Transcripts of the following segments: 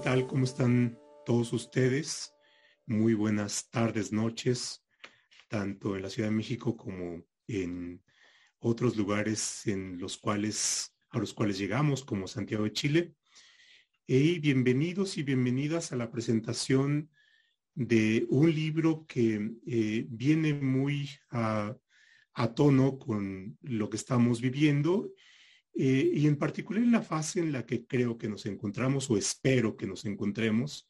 tal? ¿Cómo están todos ustedes? Muy buenas tardes, noches, tanto en la Ciudad de México como en otros lugares en los cuales, a los cuales llegamos, como Santiago de Chile. Y bienvenidos y bienvenidas a la presentación de un libro que eh, viene muy a, a, tono con lo que estamos viviendo eh, y en particular en la fase en la que creo que nos encontramos o espero que nos encontremos,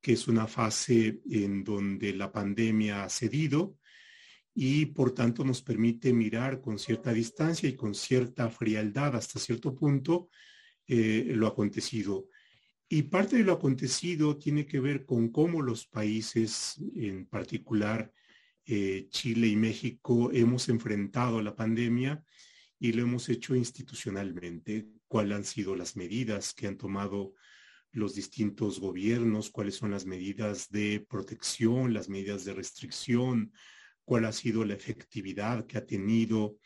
que es una fase en donde la pandemia ha cedido y por tanto nos permite mirar con cierta distancia y con cierta frialdad hasta cierto punto eh, lo acontecido. Y parte de lo acontecido tiene que ver con cómo los países, en particular eh, Chile y México, hemos enfrentado la pandemia y lo hemos hecho institucionalmente. ¿Cuáles han sido las medidas que han tomado los distintos gobiernos? ¿Cuáles son las medidas de protección, las medidas de restricción? ¿Cuál ha sido la efectividad que ha tenido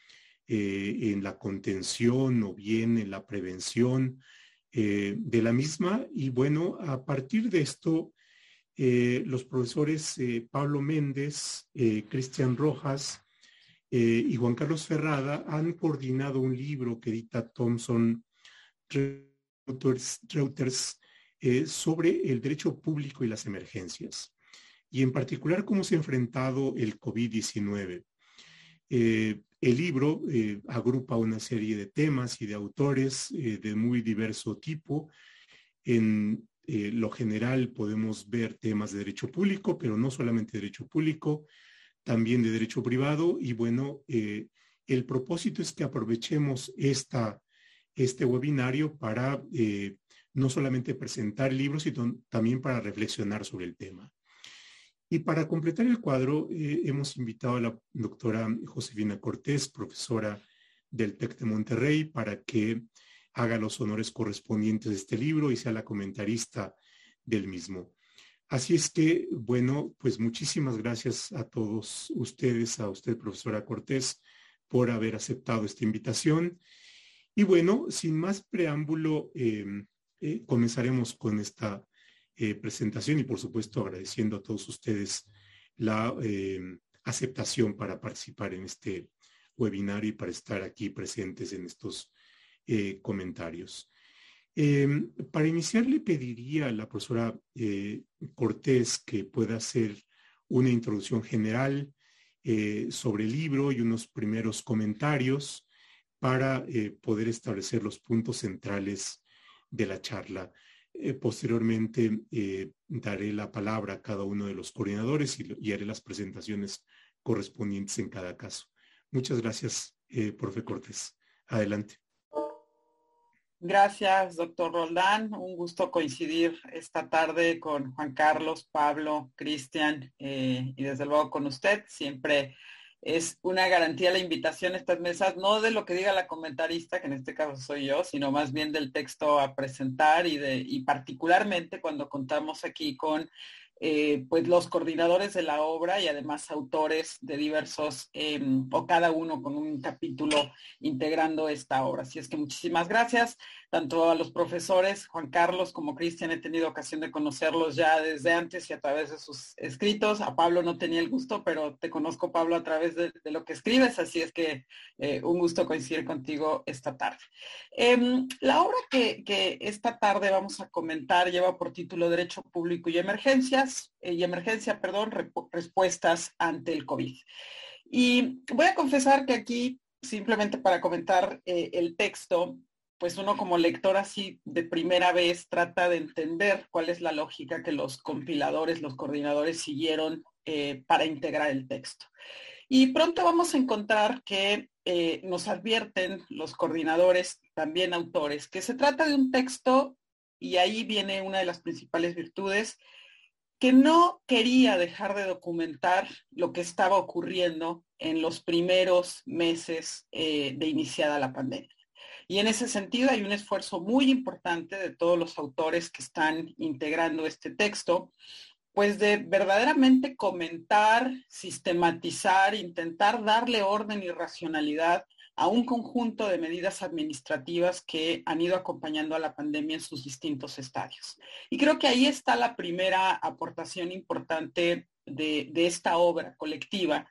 eh, en la contención o bien en la prevención eh, de la misma? Y bueno, a partir de esto, eh, los profesores Pablo Méndez, Cristian Rojas, eh, y Juan Carlos Ferrada han coordinado un libro que edita Thomson Reuters, eh, sobre el derecho público y las emergencias, y en particular cómo se ha enfrentado el COVID-19. Eh, el libro agrupa una serie de temas y de autores de muy diverso tipo. En lo general podemos ver temas de derecho público, pero no solamente derecho público, también de derecho privado y bueno, eh, el propósito es que aprovechemos esta, este webinario para eh, no solamente presentar libros, sino también para reflexionar sobre el tema. Y para completar el cuadro, eh, hemos invitado a la doctora Josefina Cortés, profesora del TEC de Monterrey, para que haga los honores correspondientes de este libro y sea la comentarista del mismo. Así es que, bueno, pues muchísimas gracias a todos ustedes, a usted, profesora Cortés, por haber aceptado esta invitación. Y bueno, sin más preámbulo, em, eh, comenzaremos con esta eh, presentación y por supuesto agradeciendo a todos ustedes la em, aceptación para participar en este webinar y para estar aquí presentes en estos eh, comentarios. Em, para iniciar, le pediría a la profesora eh, Cortés que pueda hacer una introducción general eh, sobre el libro y unos primeros comentarios para eh, poder establecer los puntos centrales de la charla. posteriormente, daré la palabra a cada uno de los coordinadores y, haré las presentaciones correspondientes en cada caso. Muchas gracias, profe Cortés. Adelante. Gracias, doctor Roldán. Un gusto coincidir esta tarde con Juan Carlos, Pablo, Cristian eh, y desde luego con usted. Siempre es una garantía la invitación a estas mesas, no de lo que diga la comentarista, que en este caso soy yo, sino más bien del texto a presentar y, particularmente cuando contamos aquí con eh, pues los coordinadores de la obra y además autores de diversos, em, o cada uno con un capítulo integrando esta obra. Así es que muchísimas gracias tanto a los profesores, Juan Carlos como Cristian, he tenido ocasión de conocerlos ya desde antes y a través de sus escritos. A Pablo no tenía el gusto, pero te conozco, Pablo, a través de, lo que escribes, así es que eh, un gusto coincidir contigo esta tarde. Em, la obra que, esta tarde vamos a comentar lleva por título Derecho Público y Emergencias, eh, y Emergencia, perdón, respuestas ante el COVID. Y voy a confesar que aquí, simplemente para comentar eh, el texto, pues uno como lector así de primera vez trata de entender cuál es la lógica que los compiladores, los coordinadores siguieron eh, para integrar el texto. Y pronto vamos a encontrar que eh, nos advierten los coordinadores, también autores, que se trata de un texto, y ahí viene una de las principales virtudes, que no quería dejar de documentar lo que estaba ocurriendo en los primeros meses eh, de iniciada la pandemia. Y en ese sentido hay un esfuerzo muy importante de todos los autores que están integrando este texto, pues de verdaderamente comentar, sistematizar, intentar darle orden y racionalidad a un conjunto de medidas administrativas que han ido acompañando a la pandemia en sus distintos estadios. Y creo que ahí está la primera aportación importante de, esta obra colectiva,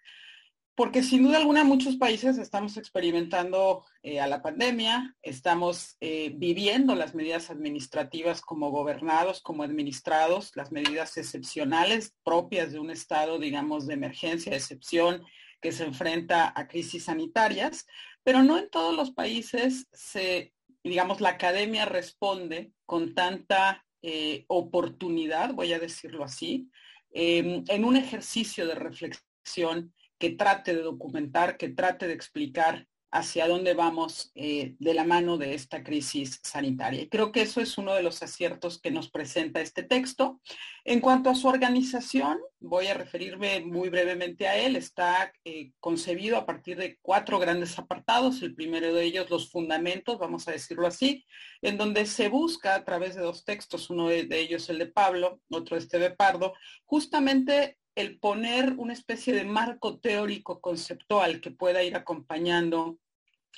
porque sin duda alguna muchos países estamos experimentando eh, a la pandemia, estamos eh, viviendo las medidas administrativas como gobernados, como administrados, las medidas excepcionales propias de un estado, digamos, de emergencia, excepción, que se enfrenta a crisis sanitarias, pero no en todos los países se, digamos, la academia responde con tanta eh, oportunidad, voy a decirlo así, em, en un ejercicio de reflexión que trate de documentar, que trate de explicar hacia dónde vamos eh, de la mano de esta crisis sanitaria. Y creo que eso es uno de los aciertos que nos presenta este texto. En cuanto a su organización, voy a referirme muy brevemente a él. Está eh, concebido a partir de cuatro grandes apartados. El primero de ellos, los fundamentos, vamos a decirlo así, en donde se busca a través de dos textos, uno de, ellos el de Pablo, otro este de Pardo, justamente el poner una especie de marco teórico conceptual que pueda ir acompañando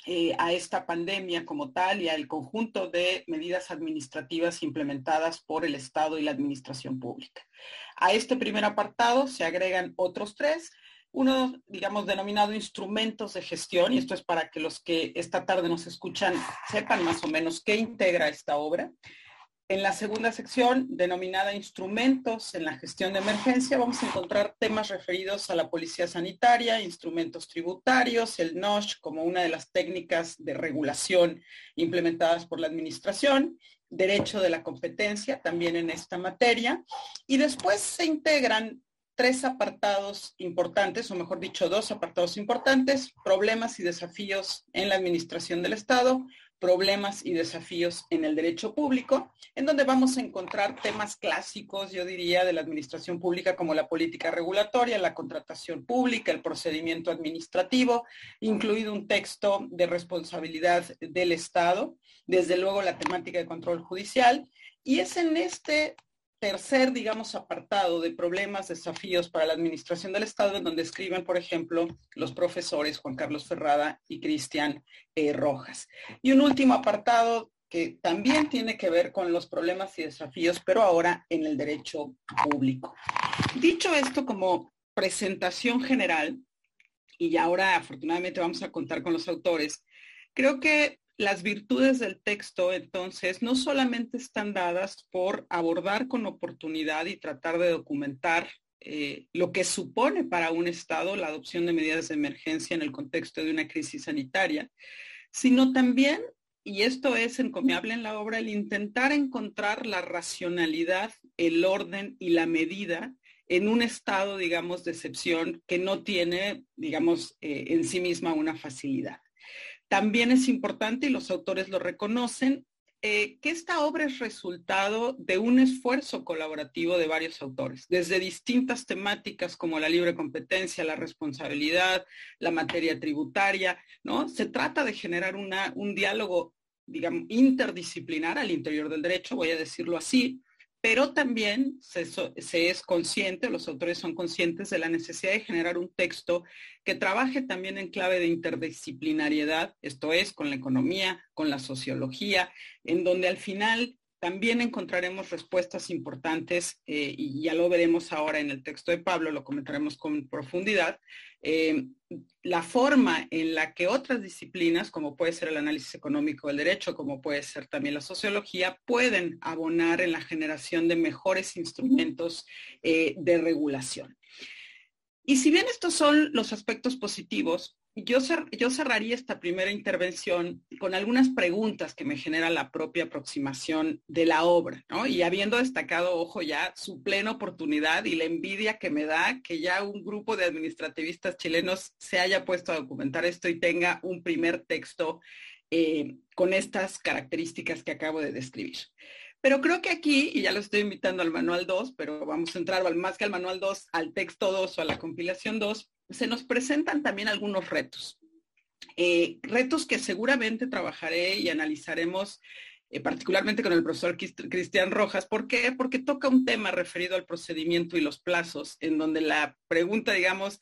eh, a esta pandemia como tal y al conjunto de medidas administrativas implementadas por el Estado y la Administración Pública. A este primer apartado se agregan otros tres. Uno, digamos, denominado instrumentos de gestión, y esto es para que los que esta tarde nos escuchan sepan más o menos qué integra esta obra. En la segunda sección, denominada Instrumentos en la gestión de emergencia, vamos a encontrar temas referidos a la policía sanitaria, instrumentos tributarios, el NOSH como una de las técnicas de regulación implementadas por la administración, derecho de la competencia también en esta materia, y después se integran tres apartados importantes, o mejor dicho, dos apartados importantes, problemas y desafíos en la administración del Estado, problemas y desafíos en el derecho público, en donde vamos a encontrar temas clásicos, yo diría, de la administración pública como la política regulatoria, la contratación pública, el procedimiento administrativo, incluido un texto de responsabilidad del Estado, desde luego la temática de control judicial. Y es en este tercer, digamos, apartado de problemas, desafíos para la administración del Estado, en donde escriben, por ejemplo, los profesores Juan Carlos Ferrada y Cristian eh, Rojas. Y un último apartado que también tiene que ver con los problemas y desafíos, pero ahora en el derecho público. Dicho esto como presentación general, y ahora afortunadamente vamos a contar con los autores, creo que las virtudes del texto, entonces, no solamente están dadas por abordar con oportunidad y tratar de documentar eh, lo que supone para un Estado la adopción de medidas de emergencia en el contexto de una crisis sanitaria, sino también, y esto es encomiable en la obra, el intentar encontrar la racionalidad, el orden y la medida en un estado, digamos, de excepción que no tiene, digamos, eh, en sí misma una facilidad. También es importante, y los autores lo reconocen, eh, que esta obra es resultado de un esfuerzo colaborativo de varios autores, desde distintas temáticas como la libre competencia, la responsabilidad, la materia tributaria, ¿no? Se trata de generar una, un diálogo, digamos, interdisciplinar al interior del derecho, voy a decirlo así, pero también se, es consciente, los autores son conscientes de la necesidad de generar un texto que trabaje también en clave de interdisciplinariedad, esto es, con la economía, con la sociología, en donde al final también encontraremos respuestas importantes eh, y ya lo veremos ahora en el texto de Pablo, lo comentaremos con profundidad, eh, la forma en la que otras disciplinas, como puede ser el análisis económico del derecho, como puede ser también la sociología, pueden abonar en la generación de mejores instrumentos eh, de regulación. Y si bien estos son los aspectos positivos, yo, cerraría esta primera intervención con algunas preguntas que me genera la propia aproximación de la obra, ¿no? Y habiendo destacado, ojo, ya su plena oportunidad y la envidia que me da que ya un grupo de administrativistas chilenos se haya puesto a documentar esto y tenga un primer texto eh, con estas características que acabo de describir. Pero creo que aquí, y ya lo estoy invitando al manual 2, pero vamos a entrar más que al manual 2, al texto 2 o a la compilación 2, se nos presentan también algunos retos. Eh, retos que seguramente trabajaré y analizaremos eh, particularmente con el profesor Cristian Rojas. ¿Por qué? Porque toca un tema referido al procedimiento y los plazos, en donde la pregunta, digamos,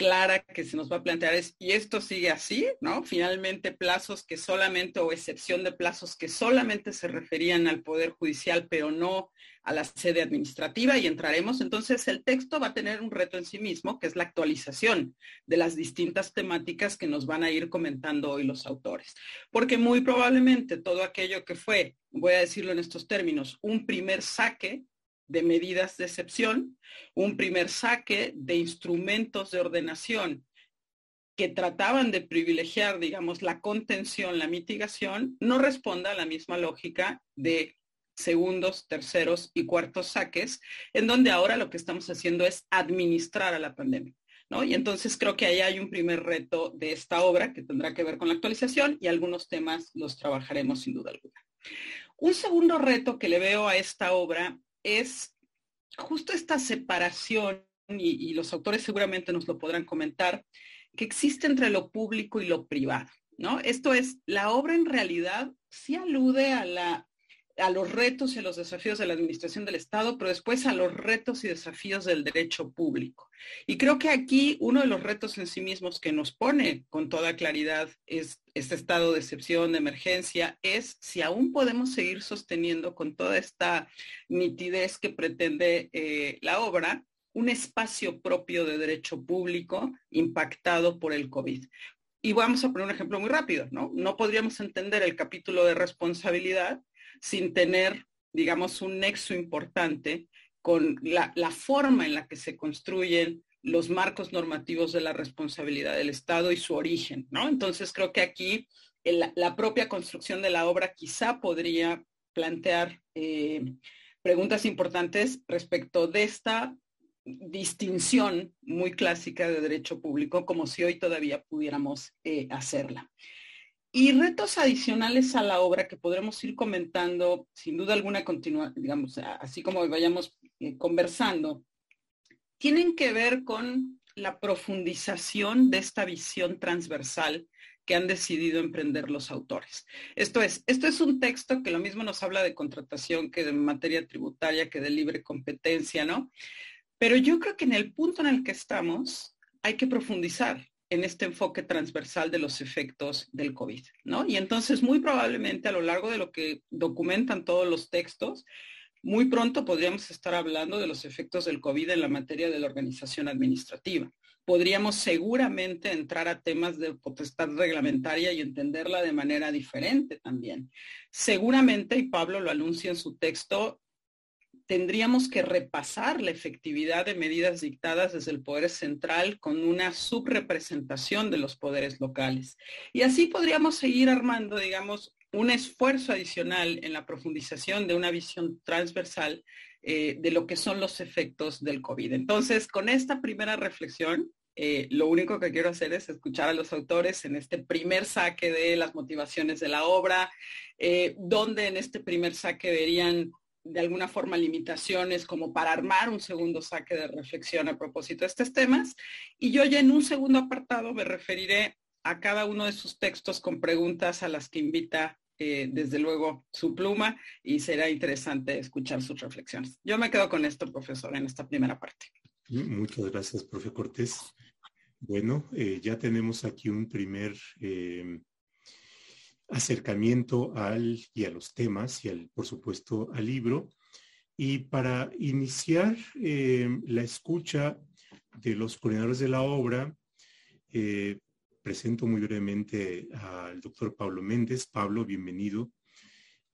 clara que se nos va a plantear es, y esto sigue así, ¿no? Finalmente plazos que solamente, o excepción de plazos que solamente se referían al Poder Judicial, pero no a la sede administrativa, y entraremos. Entonces, el texto va a tener un reto en sí mismo, que es la actualización de las distintas temáticas que nos van a ir comentando hoy los autores. Porque muy probablemente todo aquello que fue, voy a decirlo en estos términos, un primer saque de medidas de excepción, un primer saque de instrumentos de ordenación que trataban de privilegiar, digamos, la contención, la mitigación, no responda a la misma lógica de segundos, terceros y cuartos saques, en donde ahora lo que estamos haciendo es administrar a la pandemia. ¿no? Y entonces creo que ahí hay un primer reto de esta obra que tendrá que ver con la actualización y algunos temas los trabajaremos sin duda alguna. Un segundo reto que le veo a esta obra es justo esta separación, y, los autores seguramente nos lo podrán comentar, que existe entre lo público y lo privado. ¿No? Esto es, la obra en realidad sí alude a la a los retos y los desafíos de la administración del Estado, pero después a los retos y desafíos del derecho público. Y creo que aquí uno de los retos en sí mismos que nos pone con toda claridad es este estado de excepción, de emergencia, es si aún podemos seguir sosteniendo con toda esta nitidez que pretende eh, la obra, un espacio propio de derecho público impactado por el COVID. Y vamos a poner un ejemplo muy rápido, ¿no? No podríamos entender el capítulo de responsabilidad sin tener, digamos, un nexo importante con la, forma en la que se construyen los marcos normativos de la responsabilidad del Estado y su origen, ¿no? Entonces creo que aquí la propia construcción de la obra quizá podría plantear eh, preguntas importantes respecto de esta distinción muy clásica de derecho público, como si hoy todavía pudiéramos eh, hacerla. Y retos adicionales a la obra que podremos ir comentando, sin duda alguna, continua, digamos, así como vayamos eh, conversando, tienen que ver con la profundización de esta visión transversal que han decidido emprender los autores. Esto es, esto es un texto que lo mismo nos habla de contratación que de materia tributaria, que de libre competencia, ¿no? Pero yo creo que en el punto en el que estamos hay que profundizar en este enfoque transversal de los efectos del COVID, ¿no? Y entonces muy probablemente a lo largo de lo que documentan todos los textos, muy pronto podríamos estar hablando de los efectos del COVID en la materia de la organización administrativa. Podríamos seguramente entrar a temas de potestad reglamentaria y entenderla de manera diferente también. Seguramente, y Pablo lo anuncia en su texto, tendríamos que repasar la efectividad de medidas dictadas desde el Poder Central con una subrepresentación de los poderes locales. Y así podríamos seguir armando, digamos, un esfuerzo adicional en la profundización de una visión transversal eh, de lo que son los efectos del COVID. Entonces, con esta primera reflexión, eh, lo único que quiero hacer es escuchar a los autores en este primer saque de las motivaciones de la obra, eh, donde en este primer saque verían de alguna forma limitaciones como para armar un segundo saque de reflexión a propósito de estos temas. Y yo ya en un segundo apartado me referiré a cada uno de sus textos con preguntas a las que invita eh, desde luego su pluma y será interesante escuchar sus reflexiones. Yo me quedo con esto, profesor, en esta primera parte. Muchas gracias, profe Cortés. Bueno, eh, ya tenemos aquí un primer eh, acercamiento al y a los temas y al, por supuesto, al libro. Y para iniciar eh, la escucha de los coordinadores de la obra, eh, presento muy brevemente al doctor Pablo Méndez. Pablo, bienvenido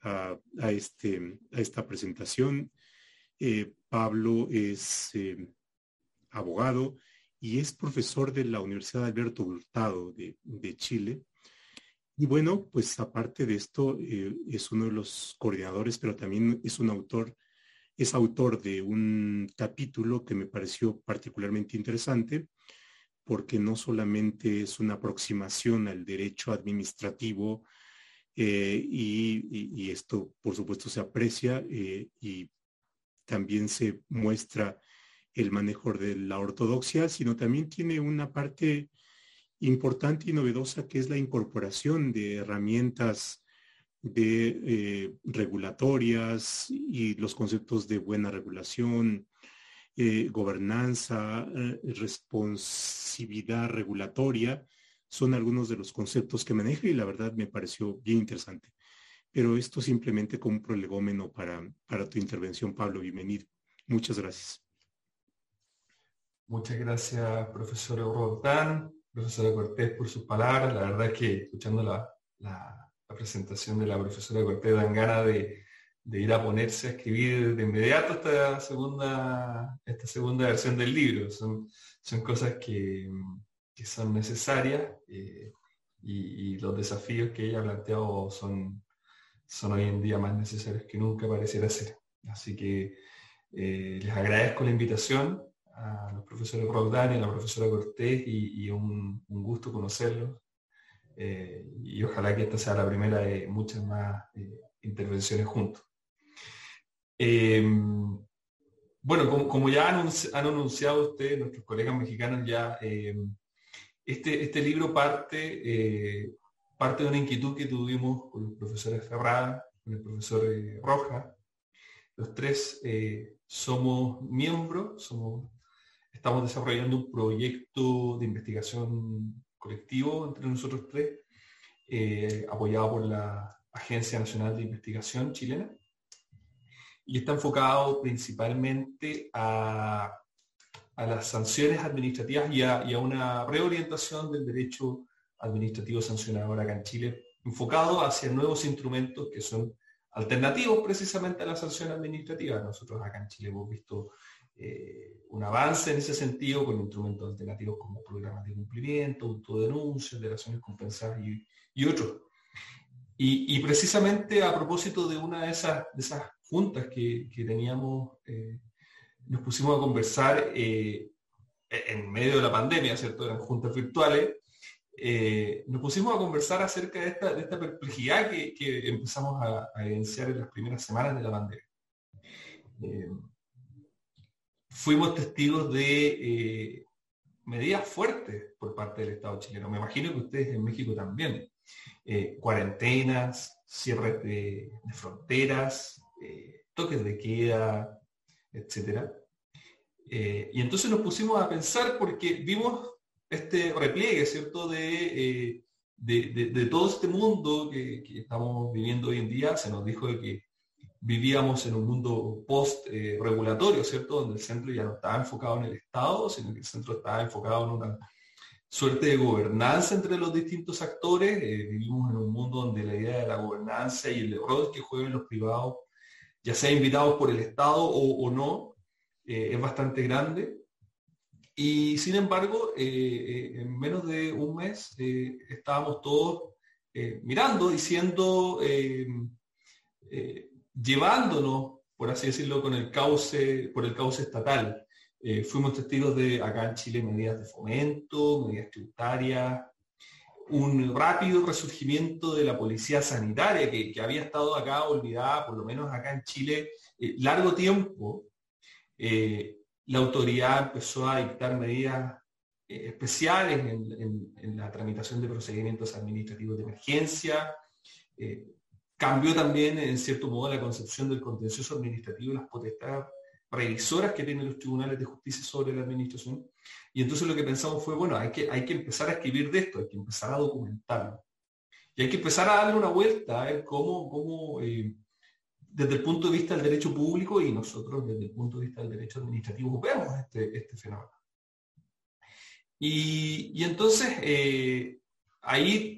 a, este, a esta presentación. Eh, Pablo es abogado y es profesor de la Universidad Alberto Hurtado de, de Chile y bueno, pues aparte de esto, eh, es uno de los coordinadores, pero también es un autor, es autor de un capítulo que me pareció particularmente interesante, porque no solamente es una aproximación al derecho administrativo, eh, y, esto por supuesto se aprecia eh, y también se muestra el manejo de la ortodoxia, sino también tiene una parte importante y novedosa que es la incorporación de herramientas de eh, regulatorias y los conceptos de buena regulación, eh, gobernanza, eh, responsividad regulatoria, son algunos de los conceptos que maneja y la verdad me pareció bien interesante. Pero esto simplemente como un prolegómeno para, para tu intervención, Pablo. Bienvenido. Muchas gracias. Muchas gracias, profesor Rodán, profesora Cortés, por sus palabras. La verdad es que escuchando la, la, presentación de la profesora Cortés dan ganas de, de, ir a ponerse a escribir de inmediato esta segunda, esta segunda versión del libro. Son, son cosas que, que son necesarias eh, y, los desafíos que ella ha planteado son, son hoy en día más necesarios que nunca pareciera ser. Así que eh, les agradezco la invitación a los profesores Roldán y a la profesora Cortés y, un, gusto conocerlos. Eh, y ojalá que esta sea la primera de muchas más intervenciones juntos. bueno, como, ya han, anunciado ustedes, nuestros colegas mexicanos ya este, este, libro parte, eh, parte de una inquietud que tuvimos con los profesores Ferrada, con el profesor eh, Roja. Los tres eh, somos miembros, somos, estamos desarrollando un proyecto de investigación colectivo entre nosotros tres, apoyado por la Agencia Nacional de Investigación chilena. Y está enfocado principalmente a a las sanciones administrativas y a, una reorientación del derecho administrativo sancionador acá en Chile, enfocado hacia nuevos instrumentos que son alternativos precisamente a la sanción administrativa. Nosotros acá en Chile hemos visto eh, un avance en ese sentido con instrumentos alternativos como programas de cumplimiento, autodenuncias, relaciones compensadas y, otros. Y, precisamente a propósito de una de esas, juntas que, teníamos eh, nos pusimos a conversar eh, en medio de la pandemia, ¿cierto? Eran juntas virtuales. Nos pusimos a conversar acerca de esta perplejidad que, empezamos a, evidenciar en las primeras semanas de la pandemia. Eh, fuimos testigos de medidas fuertes por parte del Estado chileno. Me imagino que ustedes en México también. cuarentenas, cierres de, de fronteras, toques de queda. Eh, y entonces nos pusimos a pensar porque vimos este repliegue, ¿cierto?, de, eh, de, todo este mundo que, estamos viviendo hoy en día. Se nos dijo de que vivíamos en un mundo post-regulatorio, ¿cierto?, donde el centro ya no estaba enfocado en el Estado, sino que el centro estaba enfocado en una suerte de gobernanza entre los distintos actores. Eh, vivimos en un mundo donde la idea de la gobernanza y el rol que juegan los privados ya sea invitados por el Estado o, no, eh, es bastante grande. Y sin embargo, eh, en menos de un mes estábamos todos mirando, diciendo, llevándonos, por así decirlo, con el cauce, por el cauce estatal. fuimos testigos de acá en Chile medidas de fomento, medidas tributarias, un rápido resurgimiento de la policía sanitaria que, había estado acá olvidada, por lo menos acá en Chile, eh, largo tiempo. Eh, la autoridad empezó a dictar medidas eh, especiales en, la tramitación de procedimientos administrativos de emergencia. Cambió también, en cierto modo, la concepción del contencioso administrativo y las potestades revisoras que tienen los tribunales de justicia sobre la administración. Y entonces lo que pensamos fue, bueno, hay que, hay que empezar a escribir de esto, hay que empezar a documentarlo. Y hay que empezar a darle una vuelta a ver cómo, cómo eh, desde el punto de vista del derecho público y nosotros desde el punto de vista del derecho administrativo vemos este, este fenómeno. Y, entonces eh, ahí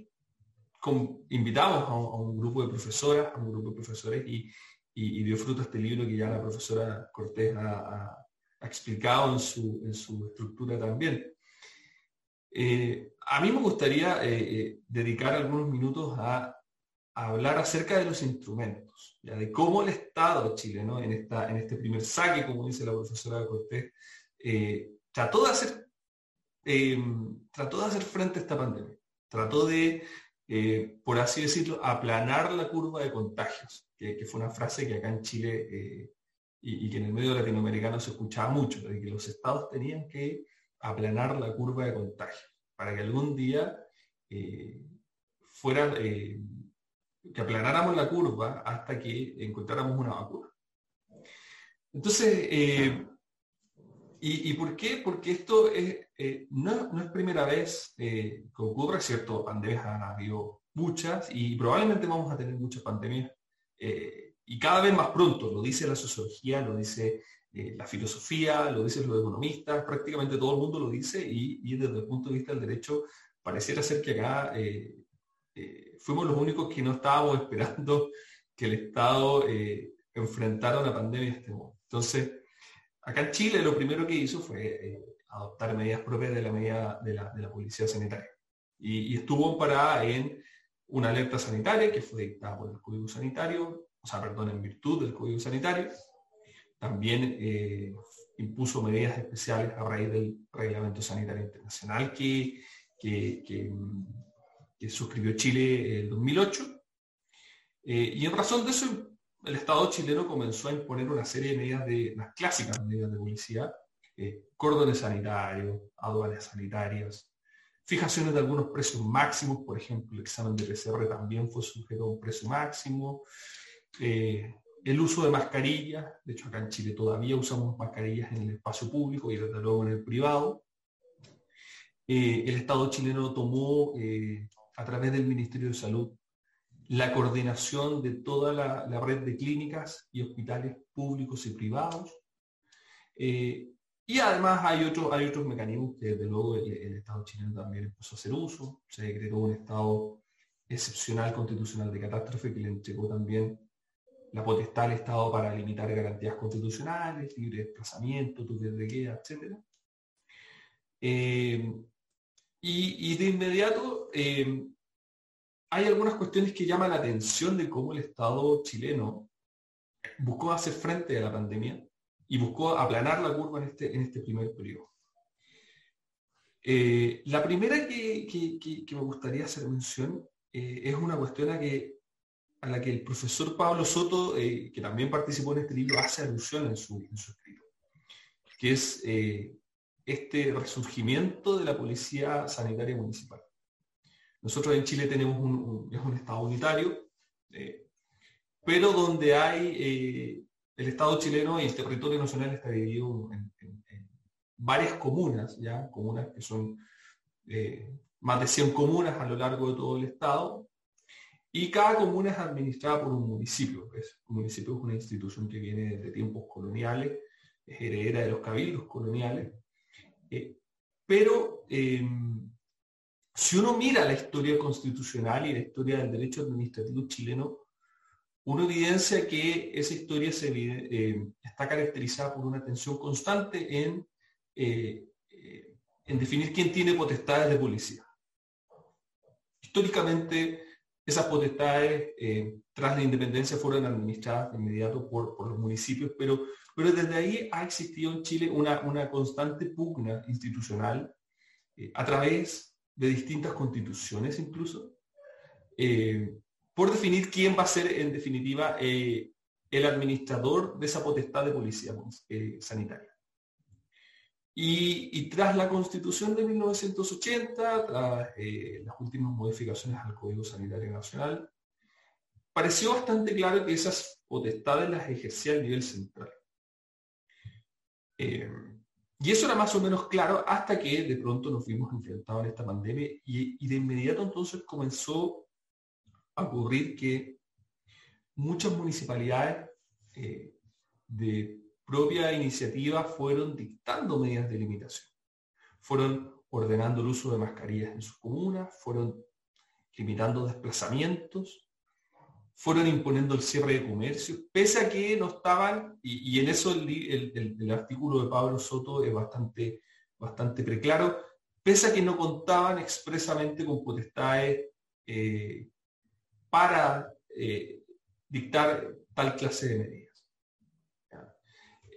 invitamos a un, grupo de profesoras, a un grupo de profesores y, dio fruto este libro que ya la profesora Cortés ha, explicado en su, estructura también. Eh, a mí me gustaría eh, eh, dedicar algunos minutos a, hablar acerca de los instrumentos, ya de cómo el Estado chileno en, esta, en este primer saque, como dice la profesora Cortés, trató de hacer trató de hacer frente a esta pandemia, trató de, por así decirlo, aplanar la curva de contagios que, fue una frase que acá en Chile eh, y, que en el medio latinoamericano se escuchaba mucho, de que los estados tenían que aplanar la curva de contagio para que algún día eh, fuera, eh, que aplanáramos la curva hasta que encontráramos una vacuna. Entonces, ¿Y, por qué? Porque esto no, es primera vez que ocurre, ¿cierto? Pandemias han habido muchas y probablemente vamos a tener muchas pandemias y cada vez más pronto, lo dice la sociología, lo dice eh, la filosofía, lo dicen los economistas, prácticamente todo el mundo lo dice y, desde el punto de vista del derecho pareciera ser que acá eh, eh, fuimos los únicos que no estábamos esperando que el Estado enfrentara una pandemia de este modo. Entonces, acá en Chile lo primero que hizo fue adoptar medidas propias de la medida de la, policía sanitaria. Y, estuvo parada en una alerta sanitaria que fue dictada por el Código Sanitario, o sea, perdón, en virtud del Código Sanitario, también eh, impuso medidas especiales a raíz del Reglamento Sanitario Internacional que, que, suscribió Chile en 2008. Eh, y en razón de eso, el Estado chileno comenzó a imponer una serie de medidas de las clásicas medidas de policía, eh, cordones sanitarios, aduanas sanitarias, fijaciones de algunos precios máximos, por ejemplo, el examen de PCR también fue sujeto a un precio máximo, el uso de mascarillas, de hecho acá en Chile todavía usamos mascarillas en el espacio público y desde luego en el privado. Eh, el Estado chileno tomó eh, a través del Ministerio de Salud la coordinación de toda la, red de clínicas y hospitales públicos y privados. Eh, y además hay, otros hay otros mecanismos que desde luego el, Estado chileno también empezó a hacer uso. Se decretó un estado excepcional constitucional de catástrofe que le entregó también la potestad del Estado para limitar garantías constitucionales, libre desplazamiento, toques de queda, etc. Eh, y, de inmediato eh, hay algunas cuestiones que llaman la atención de cómo el Estado chileno buscó hacer frente a la pandemia y buscó aplanar la curva en este, en este primer periodo. Eh, la primera que, me gustaría hacer mención es una cuestión a que a la que el profesor Pablo Soto, eh, que también participó en este libro, hace alusión en su, escrito, que es eh, este resurgimiento de la policía sanitaria municipal. Nosotros en Chile tenemos un, es un Estado unitario, eh, pero donde hay el Estado chileno y el territorio nacional está dividido en, varias comunas, ya comunas que son más de 100 comunas a lo largo de todo el Estado, y cada comuna es administrada por un municipio. Un municipio es una institución que viene desde tiempos coloniales, es heredera de los cabildos coloniales. Eh, pero em, si uno mira la historia constitucional y la historia del derecho administrativo chileno, uno evidencia que esa historia em, está caracterizada por una tensión constante en, eh, eh, en definir quién tiene potestades de policía. Históricamente, esas potestades, eh, tras la independencia, fueron administradas de inmediato por, los municipios, pero, desde ahí ha existido en Chile una, constante pugna institucional eh, a través de distintas constituciones incluso, eh, por definir quién va a ser en definitiva el administrador de esa potestad de policía sanitaria. Y, tras la constitución de 1980, tras eh, las últimas modificaciones al Código Sanitario Nacional, pareció bastante claro que esas potestades las ejercía a nivel central. Eh, y eso era más o menos claro hasta que de pronto nos fuimos enfrentados en esta pandemia y, de inmediato entonces comenzó a ocurrir que muchas municipalidades eh, de propia iniciativa fueron dictando medidas de limitación. Fueron ordenando el uso de mascarillas en sus comunas, fueron limitando desplazamientos, fueron imponiendo el cierre de comercio, pese a que no estaban, y, en eso el, artículo de Pablo Soto es bastante, bastante preclaro, pese a que no contaban expresamente con potestades eh, para eh, dictar tal clase de medidas.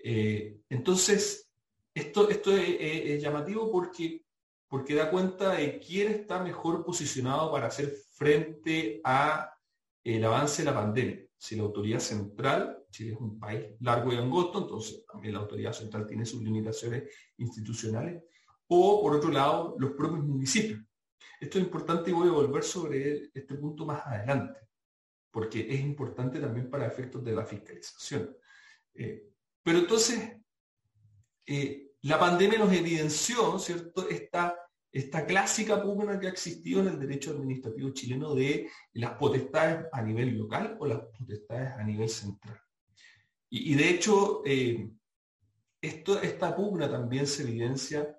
Eh, entonces, esto, esto es, llamativo porque, porque da cuenta de quién está mejor posicionado para hacer frente a el avance de la pandemia. Si la autoridad central, Chile es un país largo y angosto, entonces también la autoridad central tiene sus limitaciones institucionales, o por otro lado, los propios municipios. Esto es importante y voy a volver sobre este punto más adelante, porque es importante también para efectos de la fiscalización. Eh, pero entonces, eh, la pandemia nos evidenció, ¿cierto?, esta, esta clásica pugna que ha existido en el derecho administrativo chileno de las potestades a nivel local o las potestades a nivel central. Y, de hecho, eh, esta pugna también se evidencia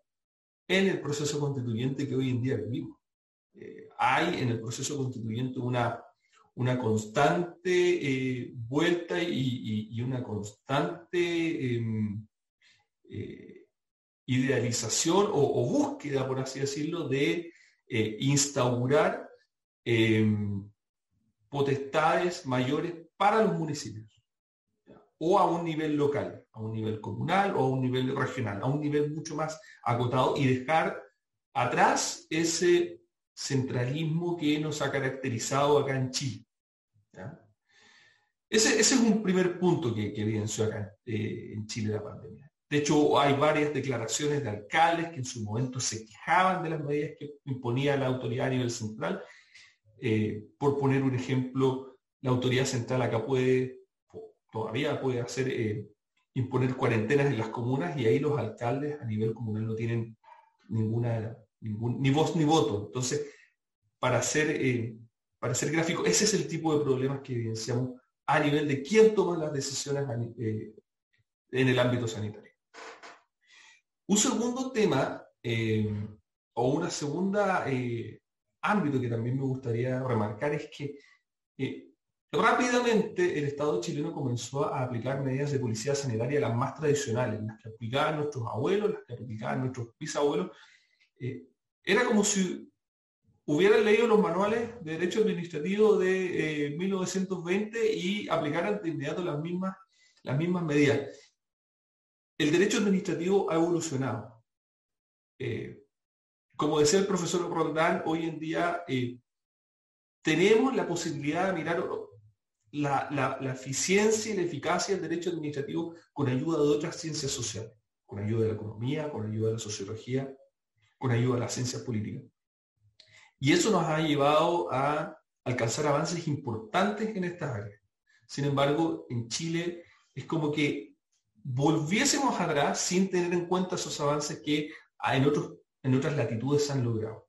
en el proceso constituyente que hoy en día vivimos. Eh, hay en el proceso constituyente una, una constante eh, vuelta y, una constante em, idealización o, búsqueda, por así decirlo, de instaurar em, potestades mayores para los municipios o a un nivel local, a un nivel comunal o a un nivel regional, a un nivel mucho más acotado y dejar atrás ese centralismo que nos ha caracterizado acá en Chile. Ese, es un primer punto que, evidenció acá eh, en Chile la pandemia. De hecho, hay varias declaraciones de alcaldes que en su momento se quejaban de las medidas que imponía la autoridad a nivel central. Eh, por poner un ejemplo, la autoridad central acá puede todavía puede hacer eh, imponer cuarentenas en las comunas y ahí los alcaldes a nivel comunal no tienen ninguna, ningún, ni voz ni voto. Entonces, para eh, para hacer gráfico, ese es el tipo de problemas que evidenciamos a nivel de quién toma las decisiones en el ámbito sanitario. Un segundo tema, o una segunda ámbito que también me gustaría remarcar es que Rápidamente el Estado chileno comenzó a aplicar medidas de policía sanitaria las más tradicionales, las que aplicaban nuestros abuelos, las que aplicaban nuestros bisabuelos. Eh, era como si hubieran leído los manuales de derecho administrativo de 1920 eh, y aplicaran de inmediato las mismas, las mismas medidas. El derecho administrativo ha evolucionado. Eh, como decía el profesor Roldán, hoy en día tenemos la posibilidad de mirar la, eficiencia y la eficacia del derecho administrativo con ayuda de otras ciencias sociales, con ayuda de la economía, con ayuda de la sociología, con ayuda de las ciencias políticas. Y eso nos ha llevado a alcanzar avances importantes en estas áreas. Sin embargo, en Chile es como que volviésemos atrás sin tener en cuenta esos avances que en, otros, en otras latitudes se han logrado.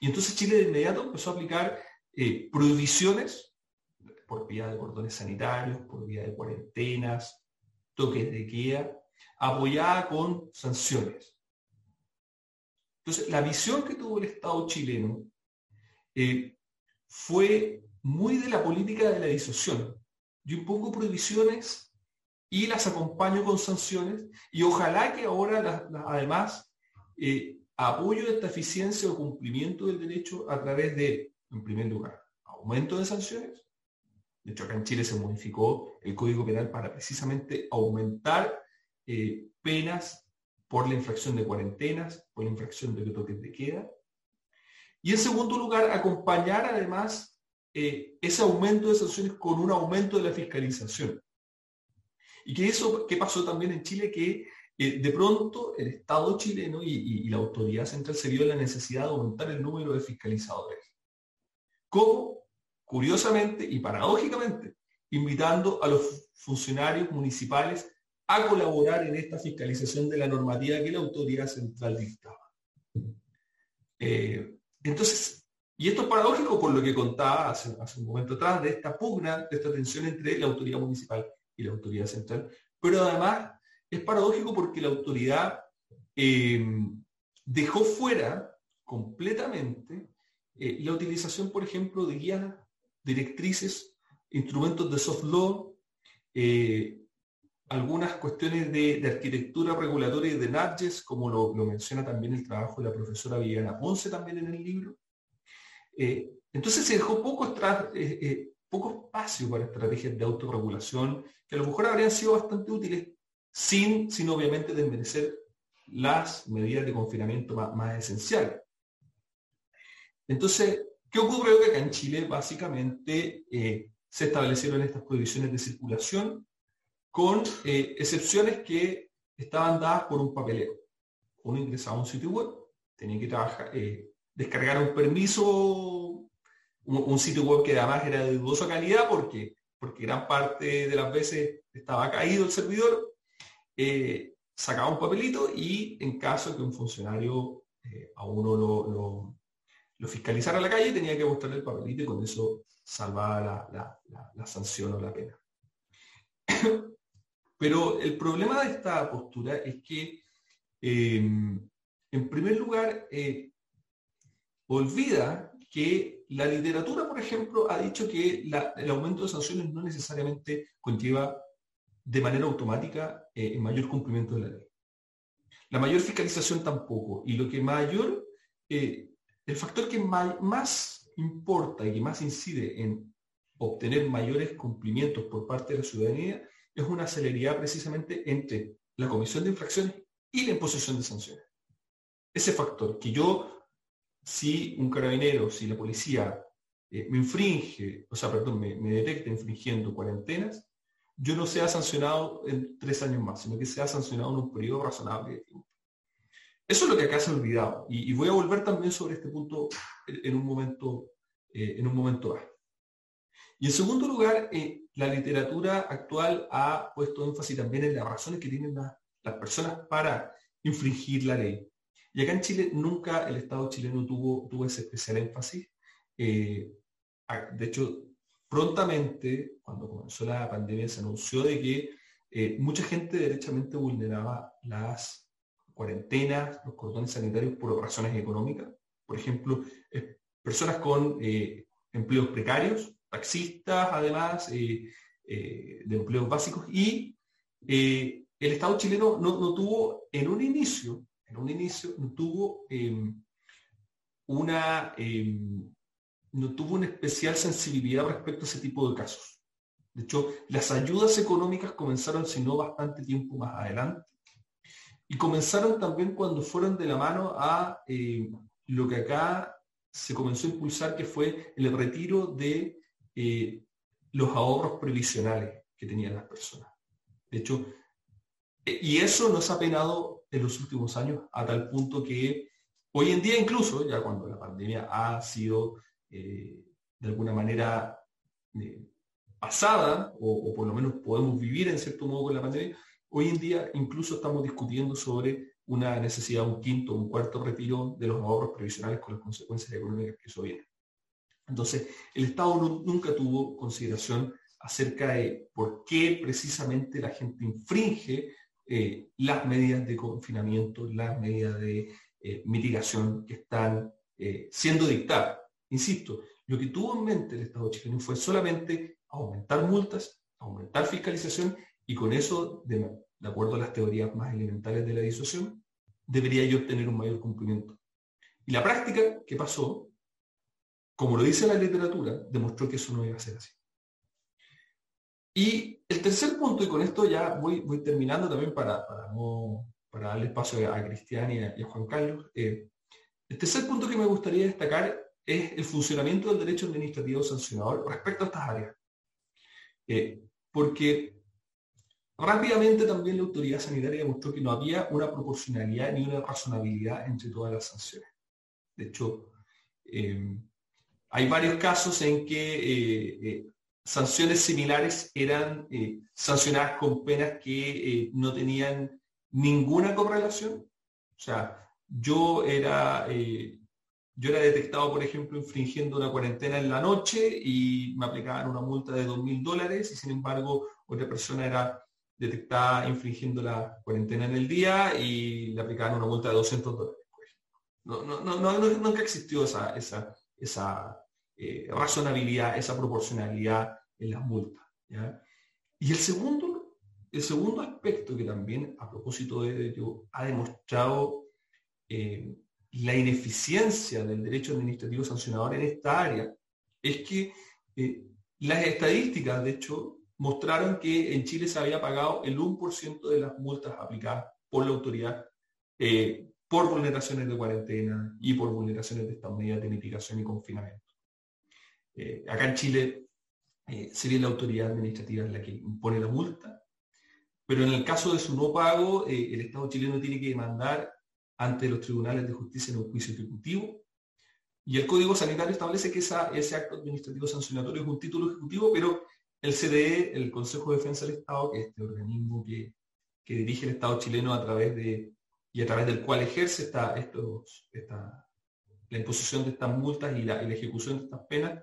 Y entonces Chile de inmediato empezó a aplicar eh, prohibiciones por vía de cordones sanitarios, por vía de cuarentenas, toques de queda, apoyada con sanciones. Entonces, la visión que tuvo el Estado chileno eh, fue muy de la política de la disociación. Yo impongo prohibiciones y las acompaño con sanciones y ojalá que ahora además eh, apoyo esta eficiencia o cumplimiento del derecho a través de, en primer lugar, aumento de sanciones de hecho, acá en Chile se modificó el Código Penal para precisamente aumentar eh, penas por la infracción de cuarentenas, por la infracción de toques de queda. Y en segundo lugar, acompañar además eh, ese aumento de sanciones con un aumento de la fiscalización. Y que eso, ¿qué pasó también en Chile? Que eh, de pronto el Estado chileno y, y, la autoridad central se vio la necesidad de aumentar el número de fiscalizadores. ¿Cómo? curiosamente y paradójicamente, invitando a los funcionarios municipales a colaborar en esta fiscalización de la normativa que la autoridad central dictaba. Eh, entonces, y esto es paradójico por lo que contaba hace, un momento atrás de esta pugna, de esta tensión entre la autoridad municipal la autoridad central, pero además es paradójico porque la autoridad eh, dejó fuera completamente eh, la utilización, por ejemplo, de guías directrices, instrumentos de soft law, eh, algunas cuestiones de, arquitectura regulatoria y de nudges, como lo, menciona también el trabajo de la profesora Viviana Ponce también en el libro. Eh, entonces se dejó poco, eh, poco espacio para estrategias de autorregulación que a lo mejor habrían sido bastante útiles sin, sin obviamente desmerecer las medidas de confinamiento más, esenciales. Entonces, ¿Qué ocurrió? Que acá en Chile básicamente eh, se establecieron estas prohibiciones de circulación con eh, excepciones que estaban dadas por un papeleo. Uno ingresaba a un sitio web, tenía que trabajar, eh, descargar un permiso, un, sitio web que además era de dudosa calidad porque, porque gran parte de las veces estaba caído el servidor. sacaba un papelito y en caso que un funcionario a uno lo, lo, fiscalizara a la calle, tenía que mostrarle el papelito y con eso salvaba la sanción o la pena. Pero el problema de esta postura es que, em, en primer lugar, eh, olvida que la literatura, por ejemplo, ha dicho que el aumento de sanciones no necesariamente conlleva de manera automática el eh, mayor cumplimiento de la ley. La mayor fiscalización tampoco. Y lo que mayor, eh, el factor que más importa y que más incide en obtener mayores cumplimientos por parte de la ciudadanía es una celeridad precisamente entre la comisión de infracciones y la imposición de sanciones. Ese factor, que yo, si un carabinero, si la policía eh, me infringe, o sea, perdón, me, detecta infringiendo cuarentenas, yo no sea sancionado en tres años más, sino que sea sancionado en un periodo razonable de tiempo. Eso es lo que acá se ha olvidado. Y, voy a volver también sobre este punto en un momento, eh, en un momento Y en segundo lugar, eh, la literatura actual ha puesto énfasis también en las razones que tienen las personas para infringir la ley. Y acá en Chile nunca el Estado chileno tuvo, tuvo ese especial énfasis. Eh, de hecho, prontamente, cuando comenzó la pandemia, se anunció de que eh, mucha gente derechamente vulneraba las cuarentenas, los cordones sanitarios por razones económicas. Por ejemplo, personas con eh, empleos precarios taxistas, además, de empleos básicos, y el Estado chileno no, tuvo en un inicio, en un inicio, no tuvo em, una em, no tuvo una especial sensibilidad respecto a ese tipo de casos. De hecho, las ayudas económicas comenzaron, si no bastante tiempo más adelante, y comenzaron también cuando fueron de la mano a lo que acá se comenzó a impulsar, que fue el retiro de eh, los ahorros previsionales que tenían las personas. De hecho, eh, y eso nos ha penado en los últimos años a tal punto que hoy en día incluso, ya cuando la pandemia ha sido eh, de alguna manera pasada, o, por lo menos podemos vivir en cierto modo con la pandemia, hoy en día incluso estamos discutiendo sobre una necesidad, un quinto, un cuarto retiro de los ahorros previsionales con las consecuencias económicas que eso viene. Entonces, el Estado nunca tuvo consideración acerca de por qué precisamente la gente infringe eh, las medidas de confinamiento, las medidas de eh, mitigación que están eh, siendo dictadas. Insisto, lo que tuvo en mente el Estado chileno fue solamente aumentar multas, aumentar fiscalización y con eso, de, de acuerdo a las teorías más elementales de la disuasión, debería yo obtener un mayor cumplimiento. Y la práctica que pasó como lo dice la literatura, demostró que eso no iba a ser así. Y el tercer punto, y con esto ya voy, terminando también para, para, darle espacio a Cristian y a, Juan Carlos, eh, el tercer punto que me gustaría destacar es el funcionamiento del derecho administrativo sancionador respecto a estas áreas. Eh, porque rápidamente también la autoridad sanitaria demostró que no había una proporcionalidad ni una razonabilidad entre todas las sanciones. De hecho, eh, hay varios casos en que sanciones similares eran eh, sancionadas con penas que no tenían ninguna correlación. O sea, yo era, yo era detectado, por ejemplo, infringiendo una cuarentena en la noche y me aplicaban una multa de 2.000 dólares y sin embargo otra persona era detectada infringiendo la cuarentena en el día y le aplicaban una multa de 200 dólares. No, no, no, nunca existió esa, esa, esa eh, razonabilidad, esa proporcionalidad en las multas. Y el segundo, el segundo aspecto que también a propósito de ello ha demostrado eh, la ineficiencia del derecho administrativo sancionador en esta área es que eh, las estadísticas, de hecho, mostraron que en Chile se había pagado el 1% de las multas aplicadas por la autoridad por vulneraciones de cuarentena y por vulneraciones de estas medidas de mitigación y confinamiento. Eh, acá en Chile eh, sería la autoridad administrativa la que impone la multa, pero en el caso de su no pago, eh, el Estado chileno tiene que demandar ante los tribunales de justicia en un juicio ejecutivo. Y el Código Sanitario establece que ese acto administrativo sancionatorio es un título ejecutivo, pero el CDE, el Consejo de Defensa del Estado, que es este organismo que que dirige el Estado chileno a través de, y a través del cual ejerce esta, estos, esta, la imposición de estas multas y la, ejecución de estas penas,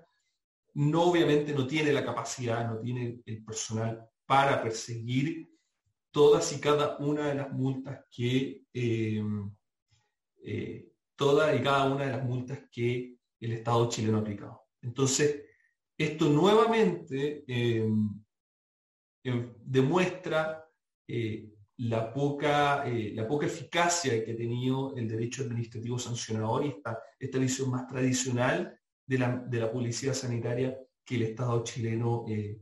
no obviamente no tiene la capacidad, no tiene el personal para perseguir todas y cada una de las multas que eh, eh, y cada una de las multas que el Estado chileno ha aplicado. Entonces, esto nuevamente eh, demuestra la poca, la poca eficacia que ha tenido el derecho administrativo sancionador y esta, esta visión más tradicional de la, de la policía sanitaria que el Estado chileno eh,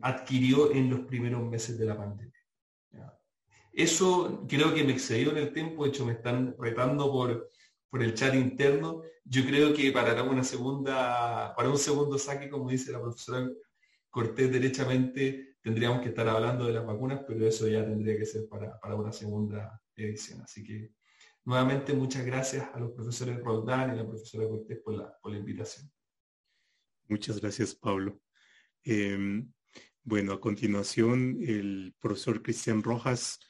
adquirió en los primeros meses de la pandemia. Eso creo que me excedió en el tiempo, de hecho me están retando por, por el chat interno. Yo creo que para una segunda, para un segundo saque, como dice la profesora Cortés derechamente, tendríamos que estar hablando de las vacunas, pero eso ya tendría que ser para, para una segunda edición. Así que nuevamente muchas gracias a los profesores Roldán y a la profesora Cortés por la, por la invitación. Muchas gracias, Pablo. Em, bueno, a continuación el profesor Cristian Rojas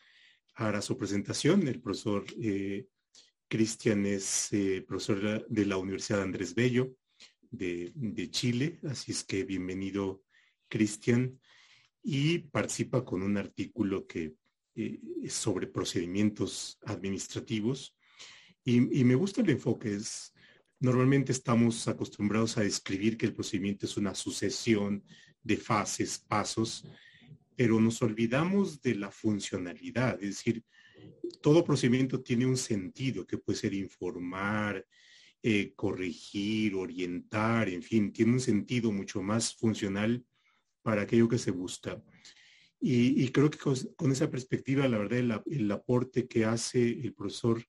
hará su presentación. El profesor eh, Cristian es eh, profesor de la Universidad Andrés Bello de, Chile, así es que bienvenido Cristian y participa con un artículo que eh, es sobre procedimientos administrativos y, y, me gusta el enfoque, es Normalmente estamos acostumbrados a describir que el procedimiento es una sucesión de fases, pasos, pero nos olvidamos de la funcionalidad. Es decir, todo procedimiento tiene un sentido que puede ser informar, eh, corregir, orientar, en fin, tiene un sentido mucho más funcional para aquello que se busca. Y, creo que con, esa perspectiva, la verdad, el aporte que hace el profesor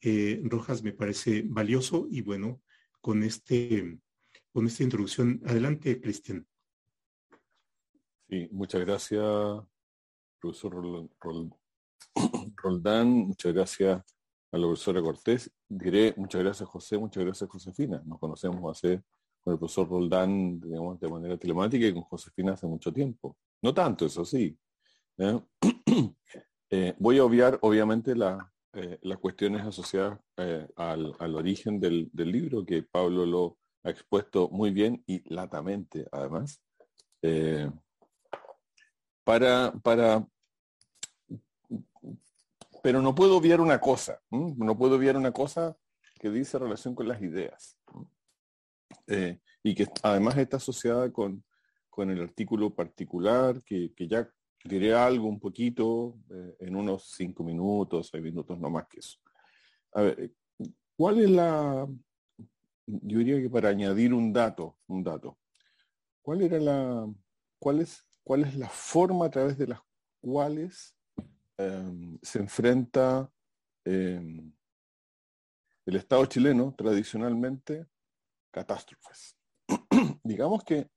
eh, Rojas me parece valioso y bueno, con, este, con esta introducción. Adelante, Cristian. Sí, muchas gracias, profesor Roldán, muchas gracias a la profesora Cortés. Diré muchas gracias, José, muchas gracias, Josefina. Nos conocemos hace con el profesor Roldán, digamos, de manera telemática y con Josefina hace mucho tiempo. No tanto, eso sí. ¿eh? Eh, voy a obviar, obviamente, eh, las cuestiones asociadas eh, al, origen del, libro, que Pablo lo ha expuesto muy bien y latamente, además, para, para, pero no puedo obviar una cosa, no puedo obviar una cosa que dice relación con las ideas, y que además está asociada con, con el artículo particular que, que ya diré algo un poquito eh, en unos cinco minutos, seis minutos, no más que eso. A ver, ¿cuál es la, yo diría que para añadir un dato, un dato, ¿cuál era la, cuál es, cuál es la forma a través de las cuales em, se enfrenta em, el Estado chileno tradicionalmente catástrofes? Digamos que,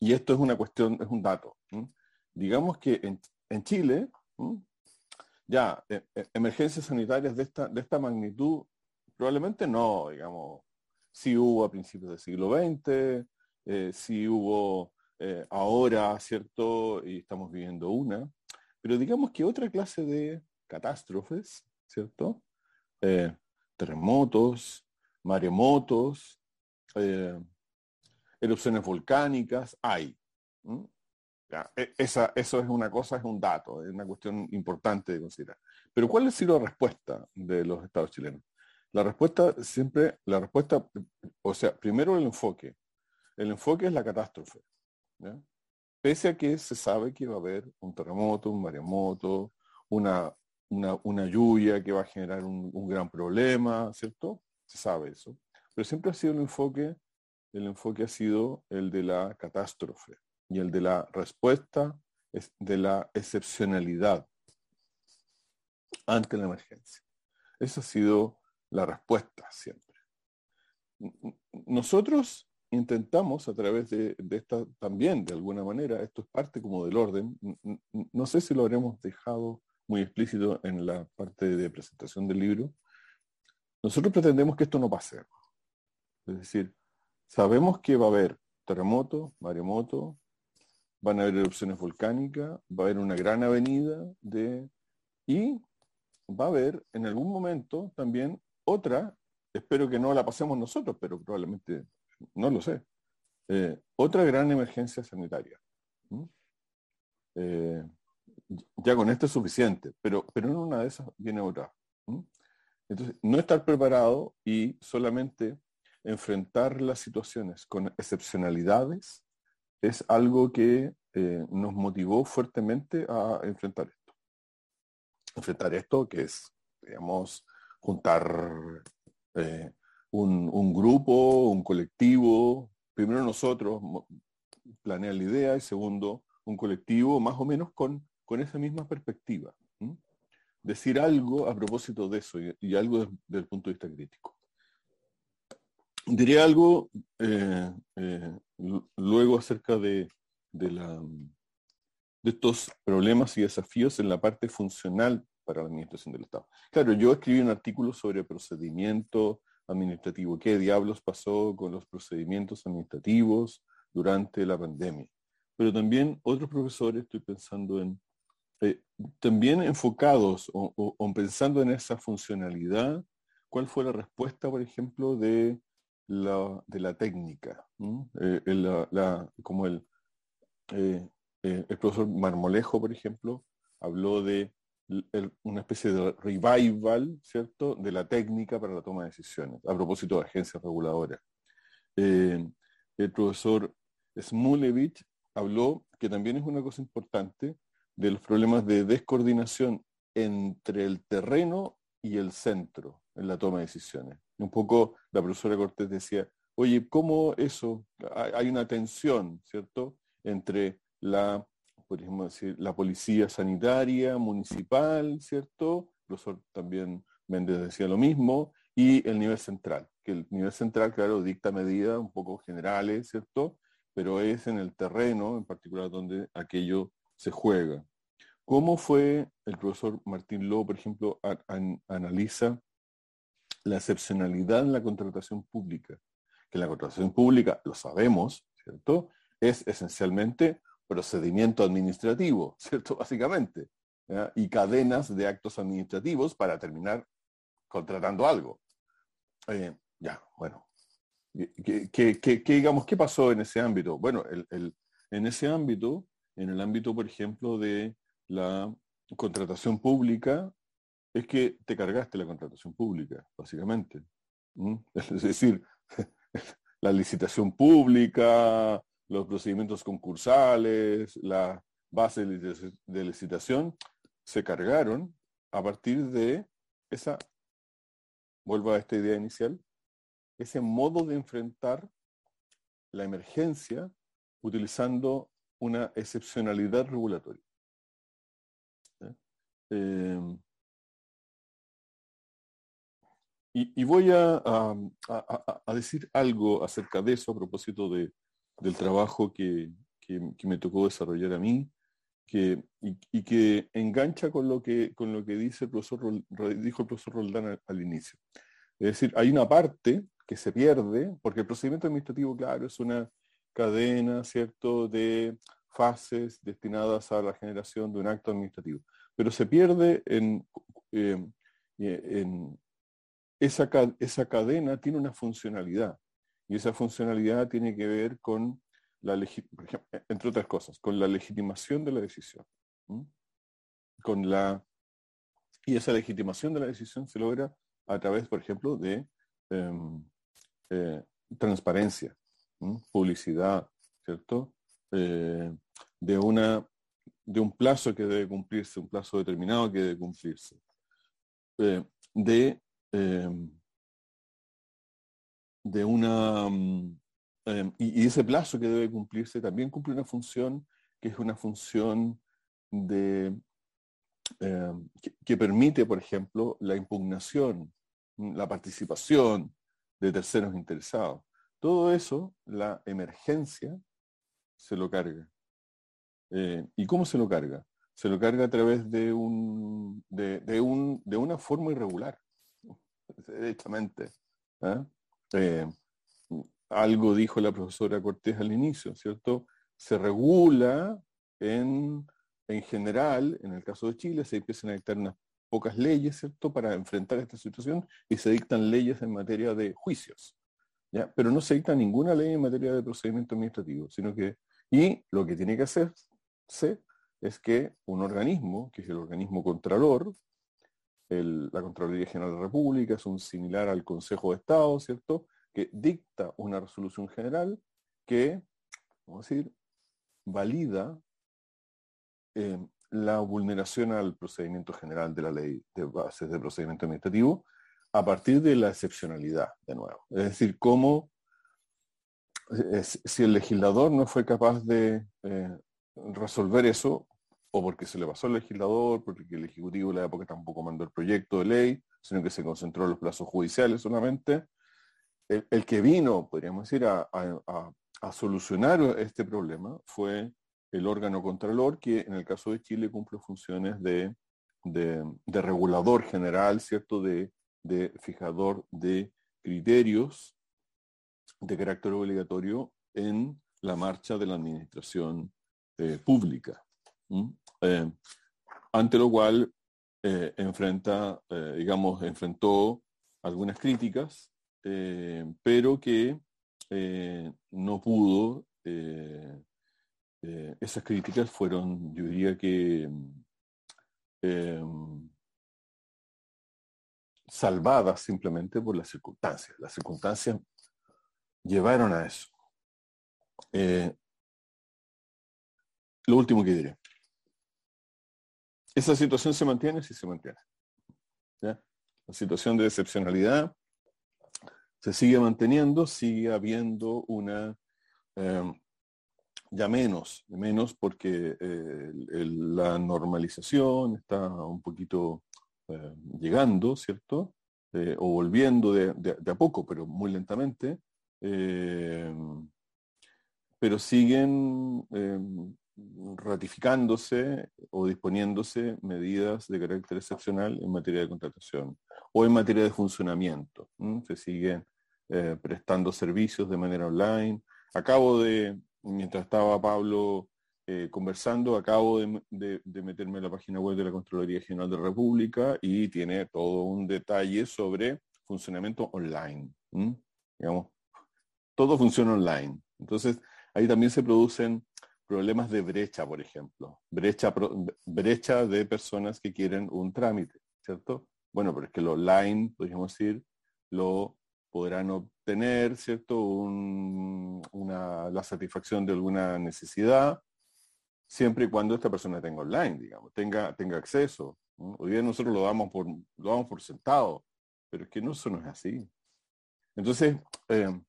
y esto es una cuestión, es un dato, digamos que en, Chile, ya, e, e, emergencias sanitarias de esta, de esta magnitud, probablemente no, digamos, sí hubo a principios del siglo XX, eh, sí hubo eh, ahora, ¿cierto? Y estamos viviendo una, pero digamos que otra clase de catástrofes, ¿cierto? Eh, terremotos, maremotos, erupciones volcánicas, hay. E, esa, eso es una cosa, es un dato, es una cuestión importante de considerar. Pero ¿cuál ha sido la respuesta de los estados chilenos? La respuesta siempre, la respuesta, o sea, primero el enfoque. El enfoque es la catástrofe. Pese a que se sabe que va a haber un terremoto, un maremoto, una, una, lluvia que va a generar un, un, gran problema, ¿cierto? Se sabe eso. Pero siempre ha sido el enfoque, el enfoque ha sido el de la catástrofe y el de la respuesta es de la excepcionalidad ante la emergencia. Esa ha sido la respuesta siempre. Nosotros intentamos a través de, esta también, de alguna manera, esto es parte como del orden, no sé si lo habremos dejado muy explícito en la parte de presentación del libro, nosotros pretendemos que esto no pase. Es decir, sabemos que va a haber terremoto, maremoto, van a haber erupciones volcánicas, va a haber una gran avenida de... y va a haber en algún momento también otra, espero que no la pasemos nosotros, pero probablemente, no lo sé, eh, otra gran emergencia sanitaria. Eh, ya con esto es suficiente, pero, pero en una de esas viene otra. Entonces, no estar preparado y solamente enfrentar las situaciones con excepcionalidades es algo que eh, nos motivó fuertemente a enfrentar esto. Enfrentar esto que es, digamos, juntar eh, un, grupo, un colectivo, primero nosotros planear la idea y segundo un colectivo más o menos con, con esa misma perspectiva. Decir algo a propósito de eso y, algo desde, el punto de vista crítico. Diría algo eh, luego acerca de, de estos problemas y desafíos en la parte funcional para la administración del Estado. Claro, yo escribí un artículo sobre procedimiento administrativo, qué diablos pasó con los procedimientos administrativos durante la pandemia. Pero también otros profesores, estoy pensando en, eh, también enfocados o, pensando en esa funcionalidad, ¿cuál fue la respuesta, por ejemplo, de la, de la técnica? Eh, como el, eh, el profesor Marmolejo, por ejemplo, habló de una especie de revival, ¿cierto?, de la técnica para la toma de decisiones, a propósito de agencias reguladoras. Eh, el profesor Smulevich habló, que también es una cosa importante, de los problemas de descoordinación entre el terreno y el centro en la toma de decisiones. Un poco la profesora Cortés decía, oye, ¿cómo eso? Hay una tensión, ¿cierto?, entre la la policía sanitaria, municipal, ¿cierto? El profesor también Méndez decía lo mismo, y el nivel central, que el nivel central, claro, dicta medidas un poco generales, ¿cierto? Pero es en el terreno, en particular, donde aquello se juega. ¿Cómo fue el profesor Martín Lobo, por ejemplo, analiza la excepcionalidad en la contratación pública? Que la contratación pública, lo sabemos, ¿cierto? Es esencialmente procedimiento administrativo, ¿cierto? Básicamente. Y cadenas de actos administrativos para terminar contratando algo. Ya, bueno. ¿Qué, digamos, ¿Qué pasó en ese ámbito? Bueno, en ese ámbito, en el ámbito, por ejemplo, de la contratación pública, es que te cargaste la contratación pública, básicamente. Es decir, la licitación pública, los procedimientos concursales, la base de licitación, se cargaron a partir de esa, vuelvo a esta idea inicial, ese modo de enfrentar la emergencia utilizando una excepcionalidad regulatoria. Y, voy a, decir algo acerca de eso a propósito de, del trabajo que, me tocó desarrollar a mí, que, y, que engancha con lo que, con lo que dice el profesor, dijo el profesor Roldán al, inicio. Es decir, hay una parte que se pierde, porque el procedimiento administrativo, claro, es una cadena, ¿cierto?, de fases destinadas a la generación de un acto administrativo. Pero se pierde en, eh, en esa, esa cadena tiene una funcionalidad. Y esa funcionalidad tiene que ver con la entre otras cosas, con la legitimación de la decisión. Con la, y esa legitimación de la decisión se logra a través, por ejemplo, de em, eh, transparencia, publicidad, ¿cierto? Eh, de, una, de un plazo que debe cumplirse, un plazo determinado que debe cumplirse. Eh, de em, de una... Mm, em, y, ese plazo que debe cumplirse también cumple una función que es una función de, em, que, permite, por ejemplo, la impugnación, mm, la participación de terceros interesados. Todo eso, la emergencia, se lo carga. Eh, ¿Y cómo se lo carga? Se lo carga a través de, un, de, un, de una forma irregular, derechamente. ¿eh? Eh, algo dijo la profesora Cortés al inicio, ¿cierto? se regula en, en general, en el caso de Chile, se empiezan a dictar unas pocas leyes, ¿cierto?, para enfrentar esta situación y se dictan leyes en materia de juicios. ¿ya? Pero no se dicta ninguna ley en materia de procedimiento administrativo, sino que, y lo que tiene que hacerse es que un organismo, que es el organismo contralor, la Contraloría General de la República, es un similar al Consejo de Estado, ¿cierto?, que dicta una resolución general que, vamos a decir, valida eh, la vulneración al procedimiento general de la ley de bases de procedimiento administrativo a partir de la excepcionalidad, de nuevo. Es decir, cómo si el legislador no fue capaz de eh, resolver eso, o porque se le pasó al legislador, porque el Ejecutivo en la época tampoco mandó el proyecto de ley, sino que se concentró en los plazos judiciales solamente, el, que vino, podríamos decir, a, a solucionar este problema fue el órgano contralor, que en el caso de Chile cumple funciones de, regulador general, ¿cierto? De, fijador de criterios de carácter obligatorio en la marcha de la administración eh, pública. Eh, ante lo cual eh, enfrenta, digamos, enfrentó algunas críticas, pero que no pudo eh, esas críticas fueron, yo diría que, salvadas simplemente por las circunstancias. Las circunstancias llevaron a eso. Eh, lo último que diré. Esa situación se mantiene si se mantiene. La situación de excepcionalidad se sigue manteniendo, sigue habiendo una em, ya menos, menos porque eh, la normalización está un poquito eh, llegando, ¿cierto? Eh, o volviendo de, a poco, pero muy lentamente. pero siguen ratificándose o disponiéndose medidas de carácter excepcional en materia de contratación o en materia de funcionamiento. Se siguen prestando servicios de manera online. Acabo de, mientras estaba Pablo eh, conversando, acabo de, meterme en la página web de la Contraloría General de la República y tiene todo un detalle sobre funcionamiento online. Digamos, todo funciona online. Entonces, ahí también se producen problemas de brecha, por ejemplo. Brecha, brecha de personas que quieren un trámite, ¿cierto? Bueno, pero es que lo online, podríamos decir, lo podrán obtener, ¿cierto? una, la satisfacción de alguna necesidad, siempre y cuando esta persona tenga online, digamos, tenga, tenga acceso. Hoy día nosotros lo damos por, lo damos por sentado, pero es que no, eso no es así. Entonces, eh,